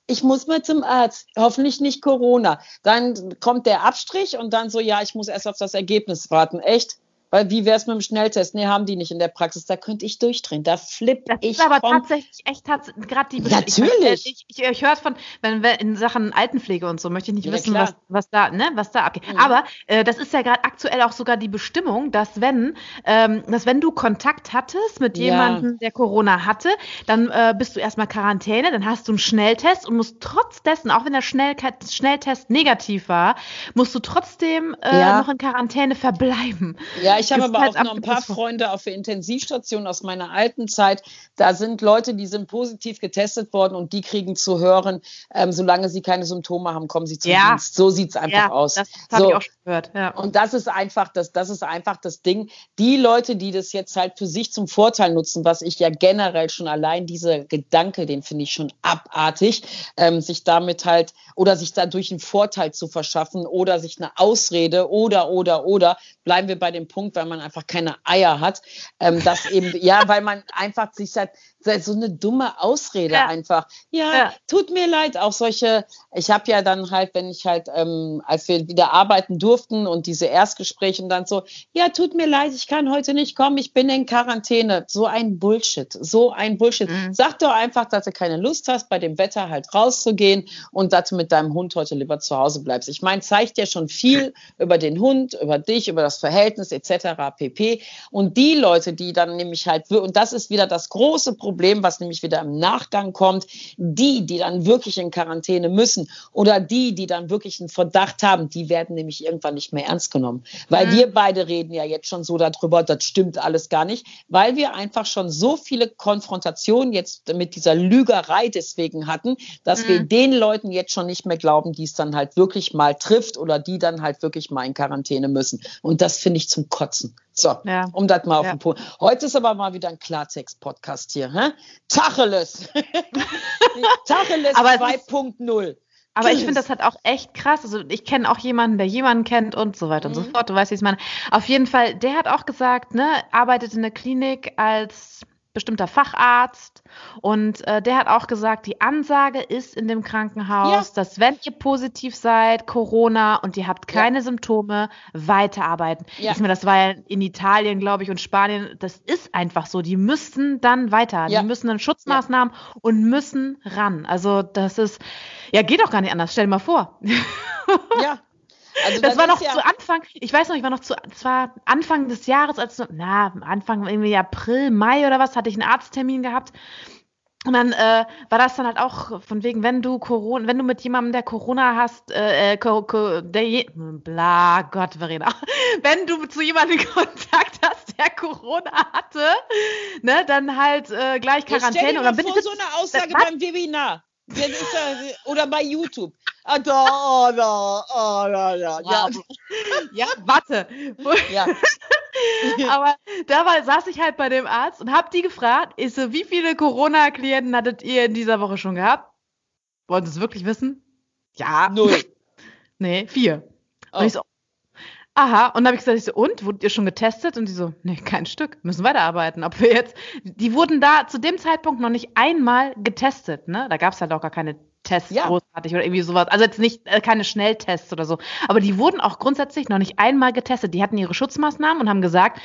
ich muss mal zum Arzt, hoffentlich nicht Corona. Dann kommt der Abstrich und dann so, ja, ich muss erst auf das Ergebnis warten. Echt? Weil wie wäre es mit dem Schnelltest? Nee, haben die nicht in der Praxis. Da könnte ich durchdrehen. Da flippe ich. Das ist aber vom tatsächlich echt gerade die Natürlich. Ich, ich, ich höre es von, wenn wir in Sachen Altenpflege und so, möchte ich nicht ja, wissen, was, was da, ne, was da abgeht. Mhm. Aber äh, das ist ja gerade aktuell auch sogar die Bestimmung, dass wenn, ähm, dass wenn du Kontakt hattest mit jemandem, ja. der Corona hatte, dann äh, bist du erstmal Quarantäne, dann hast du einen Schnelltest und musst trotz dessen, auch wenn der Schnell Schnelltest negativ war, musst du trotzdem äh, ja. noch in Quarantäne verbleiben. Ja, ich habe aber halt auch noch ein paar Freunde auf der Intensivstation aus meiner alten Zeit. Da sind Leute, die sind positiv getestet worden und die kriegen zu hören, ähm, solange sie keine Symptome haben, kommen sie zum ja. Dienst. So sieht es einfach ja, aus. Das, das so. habe ich auch schon gehört. Ja. Und das ist einfach das, das ist einfach das Ding. Die Leute, die das jetzt halt für sich zum Vorteil nutzen, was ich ja generell schon allein dieser Gedanke, den finde ich schon abartig, ähm, sich damit halt oder sich dadurch einen Vorteil zu verschaffen oder sich eine Ausrede oder oder oder bleiben wir bei dem Punkt Punkt, weil man einfach keine Eier hat. Ähm, das eben, ja, <laughs> weil man einfach sich seit so eine dumme Ausrede ja. einfach. Ja, ja, tut mir leid. Auch solche, ich habe ja dann halt, wenn ich halt, ähm, als wir wieder arbeiten durften und diese Erstgespräche und dann so, ja, tut mir leid, ich kann heute nicht kommen, ich bin in Quarantäne. So ein Bullshit, so ein Bullshit. Mhm. Sag doch einfach, dass du keine Lust hast, bei dem Wetter halt rauszugehen und dass du mit deinem Hund heute lieber zu Hause bleibst. Ich meine, zeigt ja schon viel <laughs> über den Hund, über dich, über das Verhältnis etc. pp. Und die Leute, die dann nämlich halt, und das ist wieder das große Problem, Problem, was nämlich wieder im Nachgang kommt. Die, die dann wirklich in Quarantäne müssen oder die, die dann wirklich einen Verdacht haben, die werden nämlich irgendwann nicht mehr ernst genommen. Weil mhm. wir beide reden ja jetzt schon so darüber, das stimmt alles gar nicht, weil wir einfach schon so viele Konfrontationen jetzt mit dieser Lügerei deswegen hatten, dass mhm. wir den Leuten jetzt schon nicht mehr glauben, die es dann halt wirklich mal trifft oder die dann halt wirklich mal in Quarantäne müssen. Und das finde ich zum Kotzen. So, ja. um das mal auf ja. den Punkt. Heute ist aber mal wieder ein Klartext-Podcast hier. Hä? Tacheles. <laughs> Tacheles 2.0. Aber ich finde das halt auch echt krass. Also ich kenne auch jemanden, der jemanden kennt und so weiter mhm. und so mhm. fort. Du weißt, wie ich es meine. Auf jeden Fall, der hat auch gesagt, ne, arbeitet in der Klinik als bestimmter Facharzt und äh, der hat auch gesagt, die Ansage ist in dem Krankenhaus, ja. dass wenn ihr positiv seid, Corona und ihr habt keine ja. Symptome, weiterarbeiten. Ja. Ich meine, das war ja in Italien, glaube ich, und Spanien, das ist einfach so. Die müssen dann weiter, die müssen dann Schutzmaßnahmen und müssen ran. Also das ist, ja, geht doch gar nicht anders. Stell dir mal vor. Ja, <laughs> Also das war noch ja zu Anfang, ich weiß noch, ich war noch zu, es war Anfang des Jahres, als, na, Anfang irgendwie April, Mai oder was, hatte ich einen Arzttermin gehabt. Und dann äh, war das dann halt auch von wegen, wenn du Corona, wenn du mit jemandem, der Corona hast, äh, äh Co Co der je, bla Gott, Verena, <laughs> wenn du zu jemandem <laughs> Kontakt hast, der Corona hatte, ne, dann halt äh, gleich Quarantäne. Ich stell dir mal vor, so eine Aussage beim Webinar. Oder bei YouTube. Ah, da, da, ah, da, da. Ja. ja, warte. Ja. <laughs> Aber dabei saß ich halt bei dem Arzt und hab die gefragt, ich so, wie viele Corona-Klienten hattet ihr in dieser Woche schon gehabt? Wollen Sie es wirklich wissen? Ja. Null. <laughs> nee, vier. Oh. Und ich so, aha. Und dann habe ich gesagt, ich so, und? Wurdet ihr schon getestet? Und die so, nee, kein Stück. Müssen weiterarbeiten. Ob wir jetzt, die wurden da zu dem Zeitpunkt noch nicht einmal getestet, ne? Da gab es halt auch gar keine Tests ja. großartig oder irgendwie sowas. Also jetzt nicht äh, keine Schnelltests oder so. Aber die wurden auch grundsätzlich noch nicht einmal getestet. Die hatten ihre Schutzmaßnahmen und haben gesagt,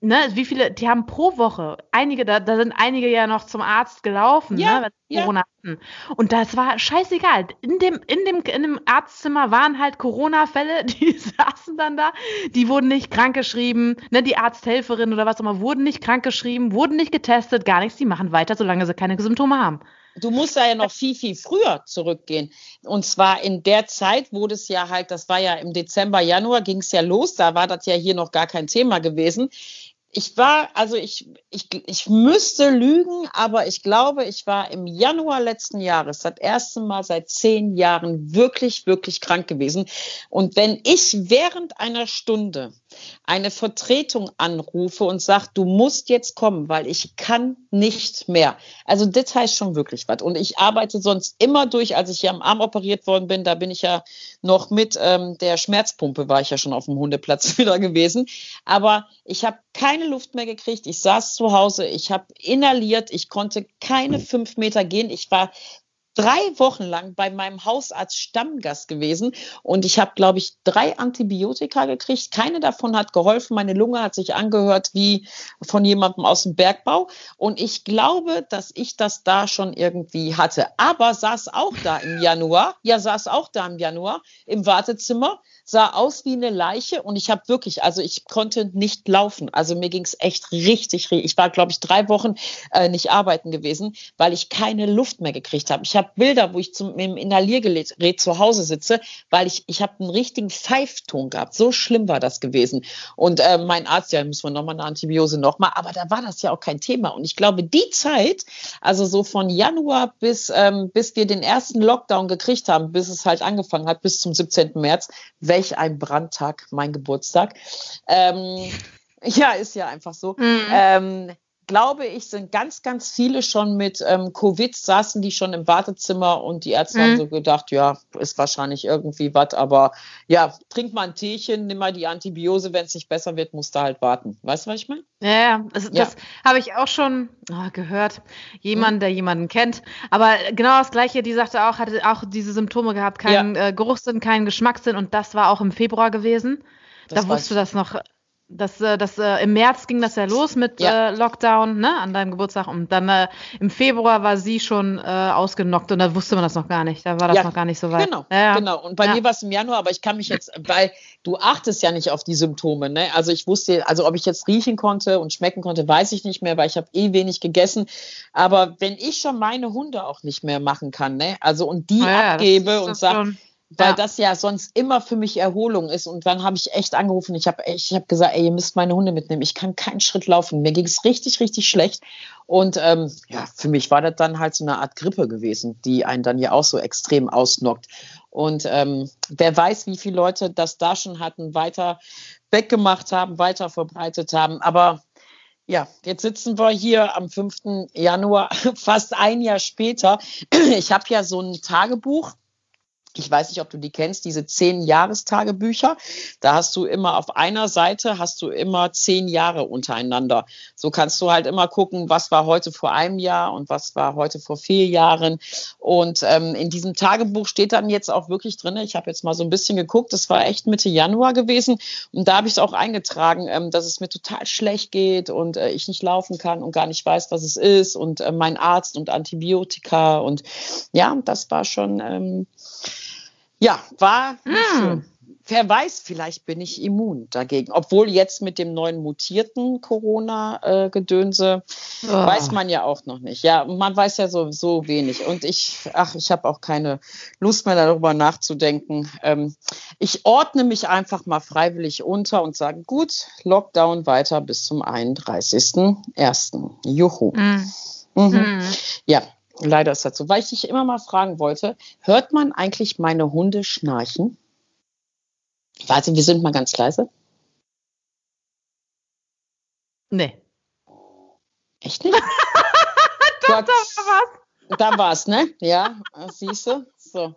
ne, wie viele, die haben pro Woche, einige, da, da sind einige ja noch zum Arzt gelaufen, ja, ne, ja. Corona hatten. Und das war scheißegal. In dem, in dem, in dem Arztzimmer waren halt Corona-Fälle, <laughs> die saßen dann da, die wurden nicht krankgeschrieben, ne, die Arzthelferin oder was auch immer, wurden nicht krankgeschrieben, wurden nicht getestet, gar nichts, die machen weiter, solange sie keine Symptome haben. Du musst da ja noch viel, viel früher zurückgehen. Und zwar in der Zeit, wo das ja halt, das war ja im Dezember, Januar ging es ja los, da war das ja hier noch gar kein Thema gewesen ich war, also ich, ich, ich müsste lügen, aber ich glaube, ich war im Januar letzten Jahres das erste Mal seit zehn Jahren wirklich, wirklich krank gewesen. Und wenn ich während einer Stunde eine Vertretung anrufe und sage, du musst jetzt kommen, weil ich kann nicht mehr. Also das heißt schon wirklich was. Und ich arbeite sonst immer durch, als ich hier am Arm operiert worden bin, da bin ich ja noch mit ähm, der Schmerzpumpe, war ich ja schon auf dem Hundeplatz <laughs> wieder gewesen. Aber ich habe keine Luft mehr gekriegt. Ich saß zu Hause, ich habe inhaliert, ich konnte keine fünf Meter gehen. Ich war drei Wochen lang bei meinem Hausarzt Stammgast gewesen und ich habe, glaube ich, drei Antibiotika gekriegt. Keine davon hat geholfen. Meine Lunge hat sich angehört wie von jemandem aus dem Bergbau. Und ich glaube, dass ich das da schon irgendwie hatte. Aber saß auch da im Januar, ja, saß auch da im Januar im Wartezimmer sah aus wie eine Leiche und ich habe wirklich, also ich konnte nicht laufen. Also mir ging es echt richtig, ich war, glaube ich, drei Wochen äh, nicht arbeiten gewesen, weil ich keine Luft mehr gekriegt habe. Ich habe Bilder, wo ich zum, mit dem Inhaliergerät zu Hause sitze, weil ich, ich habe einen richtigen Pfeifton gehabt. So schlimm war das gewesen. Und äh, mein Arzt, ja, müssen wir nochmal eine Antibiose nochmal, aber da war das ja auch kein Thema. Und ich glaube, die Zeit, also so von Januar bis, ähm, bis wir den ersten Lockdown gekriegt haben, bis es halt angefangen hat, bis zum 17. März, welch ein Brandtag, mein Geburtstag. Ähm, <laughs> ja, ist ja einfach so. Mhm. Ähm, glaube ich, sind ganz, ganz viele schon mit ähm, Covid, saßen die schon im Wartezimmer und die Ärzte mhm. haben so gedacht, ja, ist wahrscheinlich irgendwie was, aber ja, trink mal ein Teechen, nimm mal die Antibiose, wenn es nicht besser wird, musst du halt warten. Weißt du, was ich meine? Ja, also ja. das habe ich auch schon oh, gehört. Jemand, mhm. der jemanden kennt. Aber genau das Gleiche, die sagte auch, hatte auch diese Symptome gehabt, keinen ja. äh, Geruchssinn, keinen Geschmackssinn und das war auch im Februar gewesen. Das da wusste das noch das, äh, das, äh, Im März ging das ja los mit ja. äh, Lockdown, ne, an deinem Geburtstag. Und dann äh, im Februar war sie schon äh, ausgenockt und da wusste man das noch gar nicht. Da war das ja. noch gar nicht so weit. Genau, ja, genau. Und bei mir war es im Januar, aber ich kann mich jetzt, weil du achtest ja nicht auf die Symptome, ne? Also ich wusste, also ob ich jetzt riechen konnte und schmecken konnte, weiß ich nicht mehr, weil ich habe eh wenig gegessen. Aber wenn ich schon meine Hunde auch nicht mehr machen kann, ne? Also und die abgebe und sage, weil ja. das ja sonst immer für mich Erholung ist. Und dann habe ich echt angerufen. Ich habe ich hab gesagt, ey, ihr müsst meine Hunde mitnehmen. Ich kann keinen Schritt laufen. Mir ging es richtig, richtig schlecht. Und ähm, ja, für mich war das dann halt so eine Art Grippe gewesen, die einen dann ja auch so extrem ausnockt. Und ähm, wer weiß, wie viele Leute das da schon hatten, weiter weggemacht haben, weiter verbreitet haben. Aber ja, jetzt sitzen wir hier am 5. Januar, <laughs> fast ein Jahr später. Ich habe ja so ein Tagebuch ich weiß nicht, ob du die kennst, diese zehn Jahrestagebücher. Da hast du immer auf einer Seite hast du immer zehn Jahre untereinander. So kannst du halt immer gucken, was war heute vor einem Jahr und was war heute vor vier Jahren. Und ähm, in diesem Tagebuch steht dann jetzt auch wirklich drin. Ich habe jetzt mal so ein bisschen geguckt. Das war echt Mitte Januar gewesen und da habe ich es auch eingetragen, ähm, dass es mir total schlecht geht und äh, ich nicht laufen kann und gar nicht weiß, was es ist und äh, mein Arzt und Antibiotika und ja, das war schon ähm, ja, war hm. Wer weiß, vielleicht bin ich immun dagegen. Obwohl jetzt mit dem neuen mutierten Corona-Gedönse oh. weiß man ja auch noch nicht. Ja, man weiß ja so, so wenig. Und ich, ach, ich habe auch keine Lust mehr darüber nachzudenken. Ähm, ich ordne mich einfach mal freiwillig unter und sage, gut, Lockdown weiter bis zum 31.01. Juhu. Mm. Mhm. Mm. Ja, Leider ist das so. Weil ich dich immer mal fragen wollte, hört man eigentlich meine Hunde schnarchen? Warte, wir sind mal ganz leise. Nee. Echt nicht? <laughs> Gott, da war was. Da war's, ne? Ja, siehst du? So.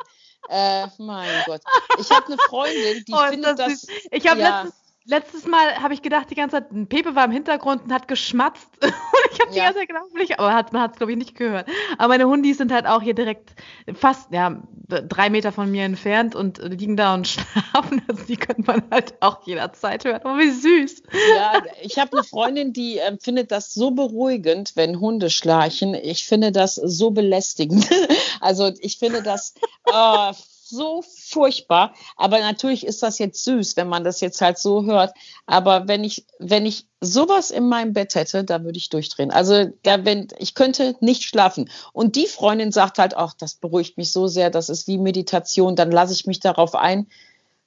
Äh, mein Gott. Ich habe eine Freundin, die oh, findet das. das ich habe ja, letztens letztes Mal habe ich gedacht, die ganze Zeit, Pepe war im Hintergrund und hat geschmatzt. <laughs> und ich habe die ganze Zeit gedacht, aber hat, man hat es, glaube ich, nicht gehört. Aber meine Hundis sind halt auch hier direkt fast, ja, drei Meter von mir entfernt und liegen da und <laughs> schlafen. Also die könnte man halt auch jederzeit hören. Oh, wie süß. Ja, ich habe eine Freundin, die äh, findet das so beruhigend, wenn Hunde schlachen. Ich finde das so belästigend. <laughs> also ich finde das äh, so furchtbar. Aber natürlich ist das jetzt süß, wenn man das jetzt halt so hört. Aber wenn ich, wenn ich sowas in meinem Bett hätte, da würde ich durchdrehen. Also da, wenn, ich könnte nicht schlafen. Und die Freundin sagt halt, ach, das beruhigt mich so sehr, das ist wie Meditation, dann lasse ich mich darauf ein.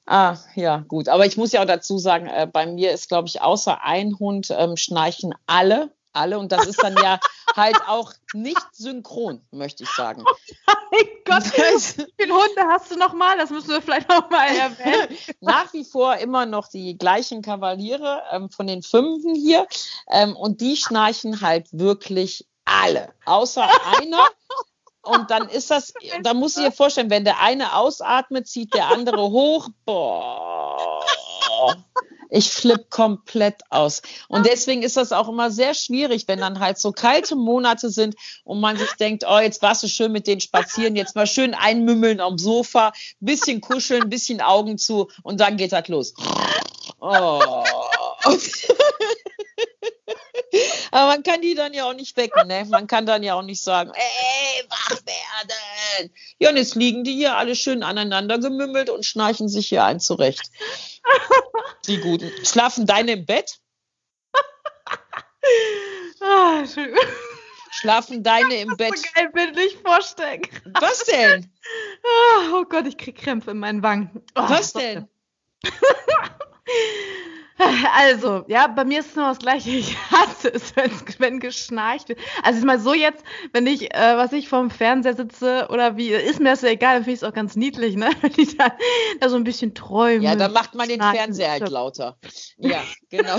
Ah, ja, gut. Aber ich muss ja auch dazu sagen, äh, bei mir ist, glaube ich, außer ein Hund ähm, schnarchen alle alle und das ist dann ja <laughs> halt auch nicht synchron, möchte ich sagen. Oh mein Gott, wie viele Hunde hast du noch mal? Das müssen wir vielleicht noch mal erwähnen. <laughs> Nach wie vor immer noch die gleichen Kavaliere ähm, von den Fünfen hier ähm, und die schnarchen halt wirklich alle, außer einer. Und dann ist das, da muss ich dir vorstellen, wenn der eine ausatmet, zieht der andere hoch. Boah. Ich flippe komplett aus. Und deswegen ist das auch immer sehr schwierig, wenn dann halt so kalte Monate sind und man sich denkt, oh, jetzt warst du schön mit denen spazieren, jetzt mal schön einmümmeln am Sofa, bisschen kuscheln, bisschen Augen zu und dann geht das los. Oh. <laughs> <laughs> Aber man kann die dann ja auch nicht wecken, ne? Man kann dann ja auch nicht sagen, ey, wach werden. Ja, und jetzt liegen die hier alle schön aneinander gemümmelt und schnarchen sich hier ein zurecht. Die Guten. Schlafen deine im Bett? Ah, Schlafen deine im Bett? So geil bildlich vorstellen. Was denn? Ah, oh Gott, ich krieg Krämpfe in meinen Wangen. Oh, Was denn? <laughs> <laughs> Also, ja, bei mir ist es nur das Gleiche. <laughs> Ich hasse es, wenn geschnarcht wird. Also, ist mal so jetzt, wenn ich, äh, was ich vorm Fernseher sitze oder wie, ist mir das ja egal, dann finde ich es auch ganz niedlich, ne? <laughs> Wenn die da, da so ein bisschen träumen. Ja, dann macht man den Fernseher halt lauter. Ja, genau.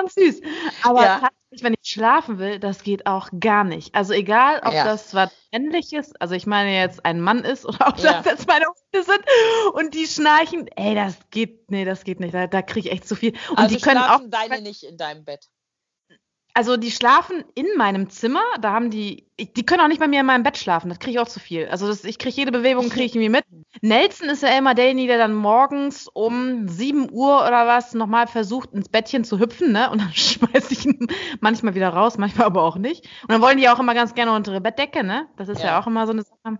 Ganz süß. Aber ja. tatsächlich, wenn ich schlafen will, das geht auch gar nicht. Also egal, ob ja. das was männliches, also ich meine jetzt ein Mann ist oder ob ja. das jetzt meine Hunde sind und die schnarchen, ey, das geht, nee, das geht nicht. Da, da kriege ich echt zu viel. Und also die können auch deine nicht in deinem Bett. Also die schlafen in meinem Zimmer, da haben die, die können auch nicht bei mir in meinem Bett schlafen, das kriege ich auch zu viel. Also das, ich kriege jede Bewegung, kriege ich irgendwie mit. Nelson ist ja immer derjenige, der dann morgens um 7 Uhr oder was nochmal versucht, ins Bettchen zu hüpfen, ne? Und dann <laughs> schmeiße ich ihn manchmal wieder raus, manchmal aber auch nicht. Und dann wollen die auch immer ganz gerne unter ihre Bettdecke, ne? Das ist ja, ja auch immer so eine Sache.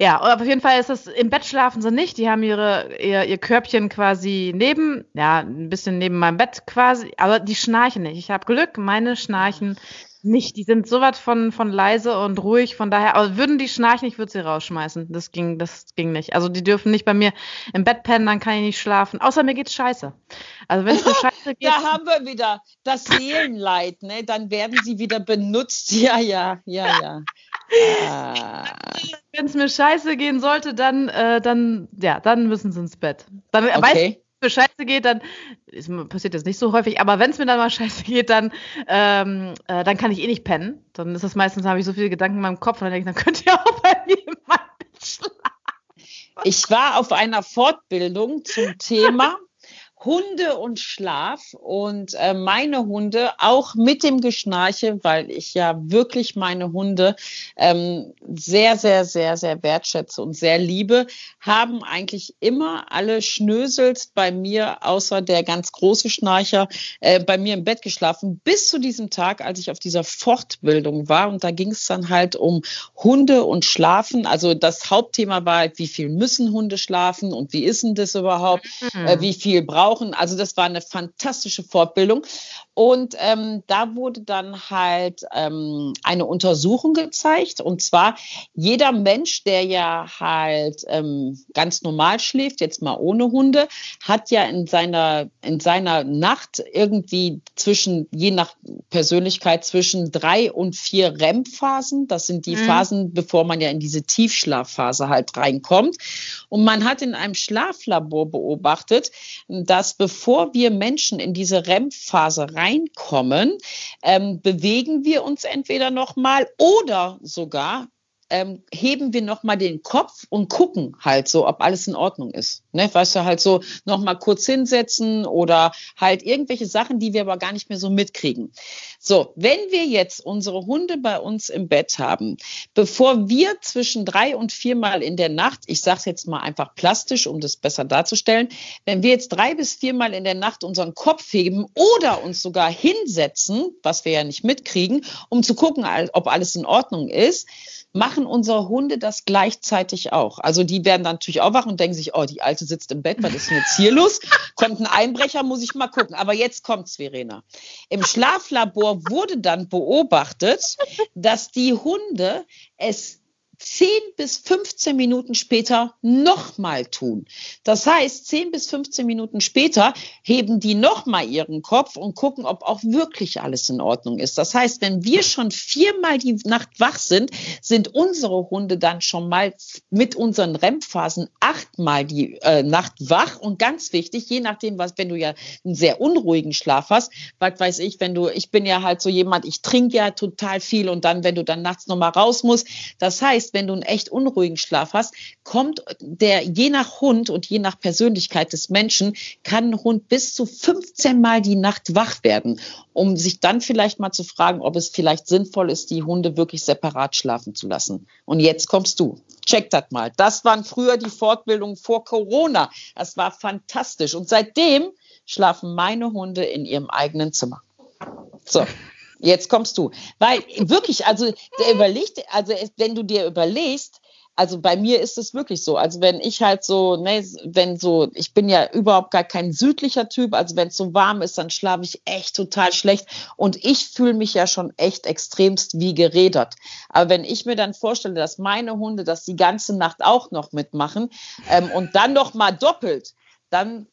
Ja, aber auf jeden Fall ist das, im Bett schlafen sie nicht. Die haben ihre, ihr, ihr Körbchen quasi neben, ja, ein bisschen neben meinem Bett quasi, aber die schnarchen nicht. Ich habe Glück, meine schnarchen nicht. Die sind so was von, von leise und ruhig, von daher, aber würden die schnarchen, ich würde sie rausschmeißen. Das ging, das ging nicht. Also die dürfen nicht bei mir im Bett pennen, dann kann ich nicht schlafen. Außer mir geht's scheiße. Also wenn es mir <laughs> scheiße geht. Da haben wir wieder das Seelenleid, ne? Dann werden sie wieder benutzt. <laughs> Ja, ja, ja, ja. Ah. Wenn es mir scheiße gehen sollte, dann, äh, dann, ja, dann müssen sie ins Bett. Dann okay. weiß ich, mir scheiße geht, dann ist, passiert das nicht so häufig, aber wenn es mir dann mal <laughs> scheiße geht, dann, ähm, äh, dann kann ich eh nicht pennen. Dann ist das meistens, habe ich so viele Gedanken in meinem Kopf und dann denke ich, dann könnt ihr auch bei mir <laughs> Bett schlafen. Ich war auf einer Fortbildung zum Thema <laughs> Hunde und Schlaf und äh, meine Hunde auch mit dem Geschnarche, weil ich ja wirklich meine Hunde ähm, sehr, sehr, sehr, sehr wertschätze und sehr liebe, haben eigentlich immer alle Schnösels bei mir, außer der ganz große Schnarcher, äh, bei mir im Bett geschlafen, bis zu diesem Tag, als ich auf dieser Fortbildung war. Und da ging es dann halt um Hunde und Schlafen. Also das Hauptthema war, wie viel müssen Hunde schlafen und wie ist denn das überhaupt? Mhm. Äh, wie viel brauchen brauchen. Also das war eine fantastische Fortbildung. Und ähm, da wurde dann halt ähm, eine Untersuchung gezeigt. Und zwar jeder Mensch, der ja halt ähm, ganz normal schläft, jetzt mal ohne Hunde, hat ja in seiner, in seiner Nacht irgendwie zwischen, je nach Persönlichkeit, zwischen drei und vier REM-Phasen. Das sind die mhm. Phasen, bevor man ja in diese Tiefschlafphase halt reinkommt. Und man hat in einem Schlaflabor beobachtet, dass bevor wir Menschen in diese REM-Phase rein reinkommen, ähm, bewegen wir uns entweder nochmal oder sogar ähm, heben wir nochmal den Kopf und gucken halt so, ob alles in Ordnung ist. Ne? Weißt du, halt so nochmal kurz hinsetzen oder halt irgendwelche Sachen, die wir aber gar nicht mehr so mitkriegen. So, wenn wir jetzt unsere Hunde bei uns im Bett haben, bevor wir zwischen drei und viermal in der Nacht, ich sage jetzt mal einfach plastisch, um das besser darzustellen, wenn wir jetzt drei bis viermal in der Nacht unseren Kopf heben oder uns sogar hinsetzen, was wir ja nicht mitkriegen, um zu gucken, ob alles in Ordnung ist, machen unsere Hunde das gleichzeitig auch. Also die werden dann natürlich auch wach und denken sich, oh, die Alte sitzt im Bett, was ist denn jetzt hier los? <laughs> Kommt ein Einbrecher, muss ich mal gucken. Aber jetzt kommt's, Verena. Im Schlaflabor wurde dann beobachtet, dass die Hunde es 10 bis 15 Minuten später nochmal tun. Das heißt, 10 bis 15 Minuten später heben die nochmal ihren Kopf und gucken, ob auch wirklich alles in Ordnung ist. Das heißt, wenn wir schon viermal die Nacht wach sind, sind unsere Hunde dann schon mal mit unseren REM-Phasen achtmal die äh, Nacht wach. Und ganz wichtig, je nachdem, was, wenn du ja einen sehr unruhigen Schlaf hast, was weiß ich, wenn du, ich bin ja halt so jemand, ich trinke ja total viel und dann, wenn du dann nachts nochmal raus musst, das heißt, wenn du einen echt unruhigen Schlaf hast, kommt der je nach Hund und je nach Persönlichkeit des Menschen, kann ein Hund bis zu 15 Mal die Nacht wach werden, um sich dann vielleicht mal zu fragen, ob es vielleicht sinnvoll ist, die Hunde wirklich separat schlafen zu lassen. Und jetzt kommst du. Check das mal. Das waren früher die Fortbildungen vor Corona. Das war fantastisch. Und seitdem schlafen meine Hunde in ihrem eigenen Zimmer. So. Jetzt kommst du. Weil wirklich, also der überlegt, also wenn du dir überlegst, also bei mir ist es wirklich so. Also wenn ich halt so, ne, wenn so, ich bin ja überhaupt gar kein südlicher Typ, also wenn es so warm ist, dann schlafe ich echt total schlecht und ich fühle mich ja schon echt extremst wie gerädert. Aber wenn ich mir dann vorstelle, dass meine Hunde das die ganze Nacht auch noch mitmachen ähm, und dann noch mal doppelt, dann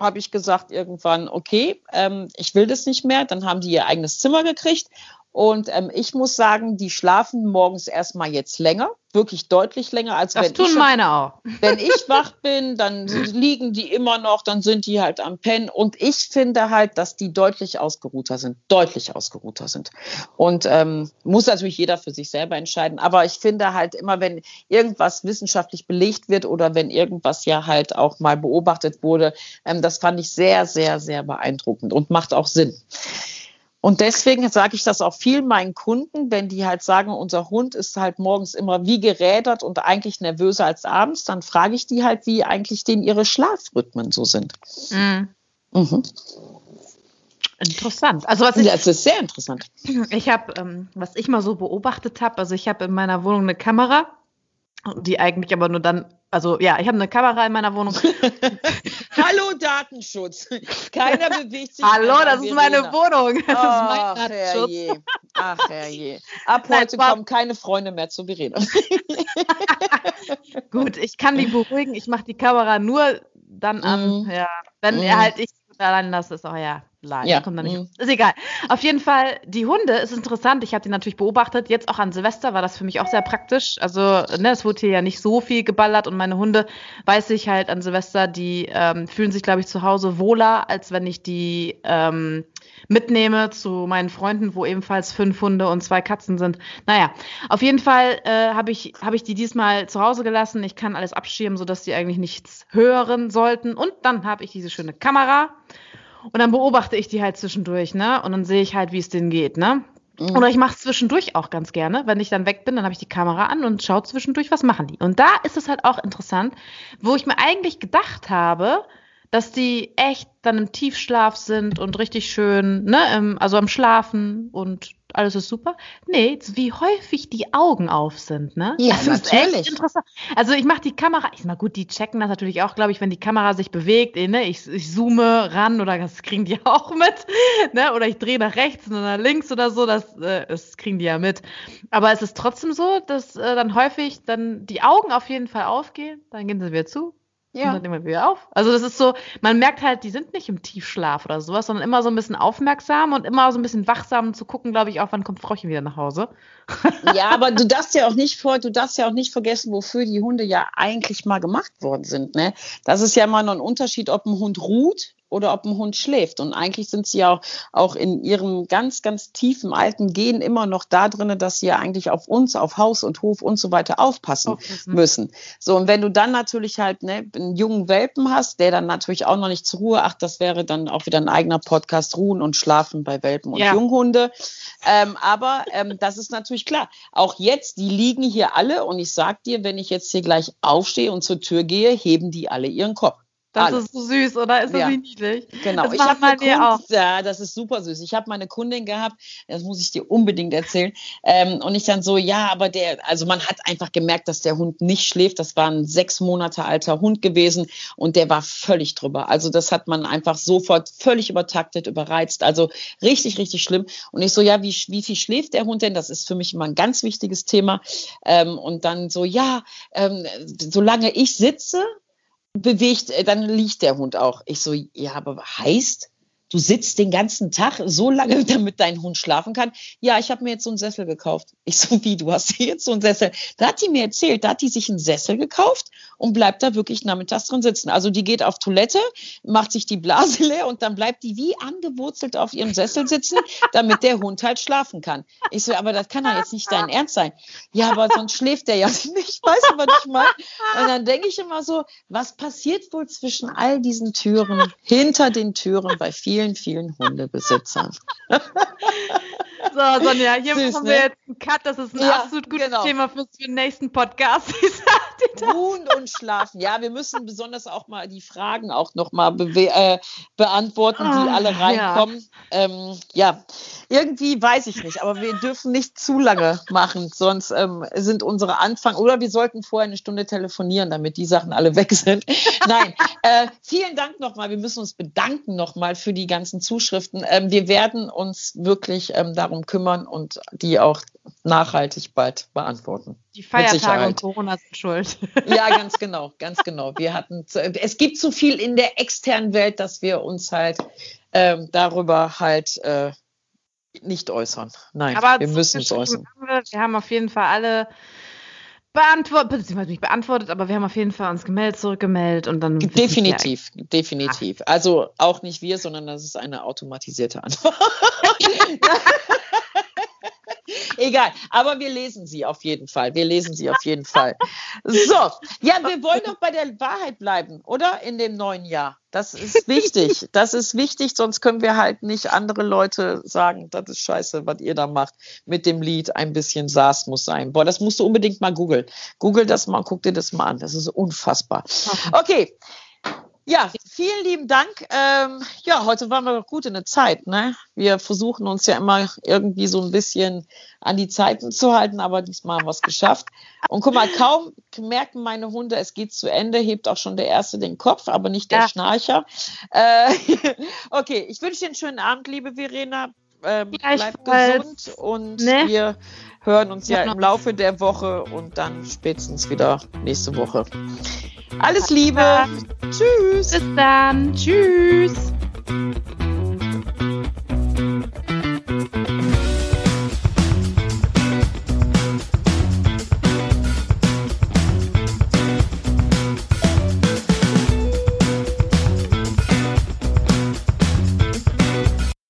habe ich gesagt irgendwann, okay, ähm, ich will das nicht mehr. Dann haben die ihr eigenes Zimmer gekriegt und ähm, ich muss sagen, die schlafen morgens erstmal jetzt länger, wirklich deutlich länger, als das wenn tun ich. meine auch. <laughs> Wenn ich wach <laughs> bin, dann liegen die immer noch, dann sind die halt am Pennen. Und ich finde halt, dass die deutlich ausgeruhter sind, deutlich ausgeruhter sind. Und ähm, muss natürlich jeder für sich selber entscheiden. Aber ich finde halt immer, wenn irgendwas wissenschaftlich belegt wird oder wenn irgendwas ja halt auch mal beobachtet wurde, ähm, das fand ich sehr, sehr, sehr beeindruckend und macht auch Sinn. Und deswegen sage ich das auch viel meinen Kunden, wenn die halt sagen, unser Hund ist halt morgens immer wie gerädert und eigentlich nervöser als abends, dann frage ich die halt, wie eigentlich denn ihre Schlafrhythmen so sind. Mhm. Mhm. Interessant. Also was ich, ja, es ist sehr interessant. Ich habe, ähm, was ich mal so beobachtet habe, also ich habe in meiner Wohnung eine Kamera, die eigentlich aber nur dann also ja, ich habe eine Kamera in meiner Wohnung. <laughs> Hallo Datenschutz. Keiner <laughs> bewegt sich. Hallo, das ist meine Wohnung. Das Ach, ist mein Herrje. Ach herrje. Ab heute Nein, kommen keine Freunde mehr zu Verena. <laughs> Gut, ich kann die beruhigen. Ich mache die Kamera nur dann an, mm. ja, wenn mm. er halt ich allein lasse, ist auch ja Nein, ja. kommt da nicht. Mhm. Ist egal. Auf jeden Fall, die Hunde ist interessant. Ich habe die natürlich beobachtet. Jetzt auch an Silvester war das für mich auch sehr praktisch. Also, ne, es wurde hier ja nicht so viel geballert und meine Hunde, weiß ich halt an Silvester, die ähm, fühlen sich, glaube ich, zu Hause wohler, als wenn ich die ähm, mitnehme zu meinen Freunden, wo ebenfalls fünf Hunde und zwei Katzen sind. Naja, auf jeden Fall äh, habe ich, hab ich die diesmal zu Hause gelassen. Ich kann alles abschirmen, sodass sie eigentlich nichts hören sollten. Und dann habe ich diese schöne Kamera. Und dann beobachte ich die halt zwischendurch, ne? Und dann sehe ich halt, wie es denen geht, ne? Mhm. Oder ich mache es zwischendurch auch ganz gerne. Wenn ich dann weg bin, dann habe ich die Kamera an und schaue zwischendurch, was machen die. Und da ist es halt auch interessant, wo ich mir eigentlich gedacht habe, dass die echt dann im Tiefschlaf sind und richtig schön, ne, also am Schlafen und alles ist super. Nee, wie häufig die Augen auf sind, ne? Ja, das natürlich. ist echt interessant. Also ich mache die Kamera, ich sag mal gut, die checken das natürlich auch, glaube ich, wenn die Kamera sich bewegt, eh, ne? Ich, ich zoome ran oder das kriegen die <laughs> auch mit, ne? Oder ich drehe nach rechts oder nach links oder so, das, äh, das kriegen die ja mit. Aber es ist trotzdem so, dass äh, dann häufig dann die Augen auf jeden Fall aufgehen, dann gehen sie wieder zu, ja. Und dann immer wieder auf. Also das ist so, man merkt halt, die sind nicht im Tiefschlaf oder sowas, sondern immer so ein bisschen aufmerksam und immer so ein bisschen wachsam zu gucken, glaube ich, auch, wann kommt Frauchen wieder nach Hause. <laughs> ja, aber du darfst ja auch nicht vor, du darfst ja auch nicht vergessen, wofür die Hunde ja eigentlich mal gemacht worden sind. Ne? Das ist ja mal noch ein Unterschied, ob ein Hund ruht oder ob ein Hund schläft. Und eigentlich sind sie ja auch, auch in ihrem ganz, ganz tiefen alten Gen immer noch da drinne, dass sie ja eigentlich auf uns, auf Haus und Hof und so weiter aufpassen, aufpassen. müssen. So, und wenn du dann natürlich halt ne, einen jungen Welpen hast, der dann natürlich auch noch nicht zur Ruhe, ach, das wäre dann auch wieder ein eigener Podcast, Ruhen und Schlafen bei Welpen und ja. Junghunde. Ähm, aber ähm, das ist natürlich klar. Auch jetzt, die liegen hier alle und ich sag dir, wenn ich jetzt hier gleich aufstehe und zur Tür gehe, heben die alle ihren Kopf. Das Alles. ist so süß, oder? Ist das Ja. nicht niedlich? Genau, Das ich habe wir Kundin, auch. ja, das ist super süß. Ich habe meine Kundin gehabt, das muss ich dir unbedingt erzählen. Ähm, und ich dann so, ja, aber der, also man hat einfach gemerkt, dass der Hund nicht schläft. Das war ein sechs Monate alter Hund gewesen und der war völlig drüber. Also das hat man einfach sofort völlig übertaktet, überreizt. Also richtig, richtig schlimm. Und ich so, ja, wie, wie viel schläft der Hund denn? Das ist für mich immer ein ganz wichtiges Thema. Ähm, und dann so, ja, ähm, solange ich sitze, bewegt, äh, dann liegt der Hund auch. Ich so, ja, aber heißt, du sitzt den ganzen Tag so lange, <laughs> damit dein Hund schlafen kann? Ja, ich habe mir jetzt so einen Sessel gekauft. Ich so, wie, du hast jetzt so einen Sessel? Da hat die mir erzählt, da hat die sich einen Sessel gekauft und bleibt da wirklich nachmittags drin sitzen. Also die geht auf Toilette, macht sich die Blase <laughs> leer und dann bleibt die wie angewurzelt auf ihrem Sessel sitzen, damit der Hund halt schlafen kann. Ich so, aber das kann doch jetzt nicht dein Ernst sein. Ja, aber sonst schläft der ja <laughs> nicht. Weißt du, was ich meine? Und dann denke ich immer so, was passiert wohl zwischen all diesen Türen, hinter den Türen bei vielen, vielen Hundebesitzern? <laughs> So, Sonja, hier Süß, machen ne? wir jetzt einen Cut. Das ist ein Ja, absolut gutes genau. Thema für, den nächsten Podcast. <laughs> Ruhen und schlafen. Ja, wir müssen besonders auch mal die Fragen auch noch mal bewe- äh, beantworten, die Ah, alle ja. reinkommen. Ja. Ähm, ja, irgendwie weiß ich nicht, aber wir dürfen nicht zu lange machen, sonst ähm, sind unsere Anfang oder wir sollten vorher eine Stunde telefonieren, damit die Sachen alle weg sind. Nein, <laughs> äh, vielen Dank nochmal. Wir müssen uns bedanken nochmal für die ganzen Zuschriften. Ähm, wir werden uns wirklich ähm, darum kümmern und die auch nachhaltig bald beantworten. Die Feiertage und Corona sind schuld. <laughs> Ja, ganz genau, ganz genau. Wir hatten, es gibt zu viel in der externen Welt, dass wir uns halt ähm, darüber halt äh, nicht äußern. Nein, Aber wir müssen uns zurückgeschrieben äußern. haben wir, wir haben auf jeden Fall alle beantwortet, beziehungsweise nicht beantwortet, aber wir haben auf jeden Fall uns gemeldet, zurückgemeldet und dann. Definitiv, definitiv. Also auch nicht wir, sondern das ist eine automatisierte Antwort. <laughs> <laughs> <laughs> Egal, aber wir lesen sie auf jeden Fall. Wir lesen sie auf jeden Fall. So, ja, wir wollen doch bei der Wahrheit bleiben, oder? In dem neuen Jahr. Das ist <laughs> wichtig. Das ist wichtig, sonst können wir halt nicht andere Leute sagen, das ist scheiße, was ihr da macht mit dem Lied. Ein bisschen Saß muss sein. Boah, das musst du unbedingt mal googeln. Google das mal, guck dir das mal an. Das ist unfassbar. Okay. Ja, vielen lieben Dank. Ähm, ja, heute waren wir doch gut in der Zeit. Ne? Wir versuchen uns ja immer irgendwie so ein bisschen an die Zeiten zu halten, aber diesmal haben wir es geschafft. Und guck mal, kaum merken meine Hunde, es geht zu Ende, hebt auch schon der Erste den Kopf, aber nicht der Ja. Schnarcher. Äh, <laughs> okay, ich wünsche dir einen schönen Abend, liebe Verena. Ähm, bleib Gleichfalls. gesund und Ne? wir hören uns ja Ja. im Laufe der Woche und dann spätestens wieder nächste Woche. Alles Liebe. Tschüss. Bis dann. Tschüss.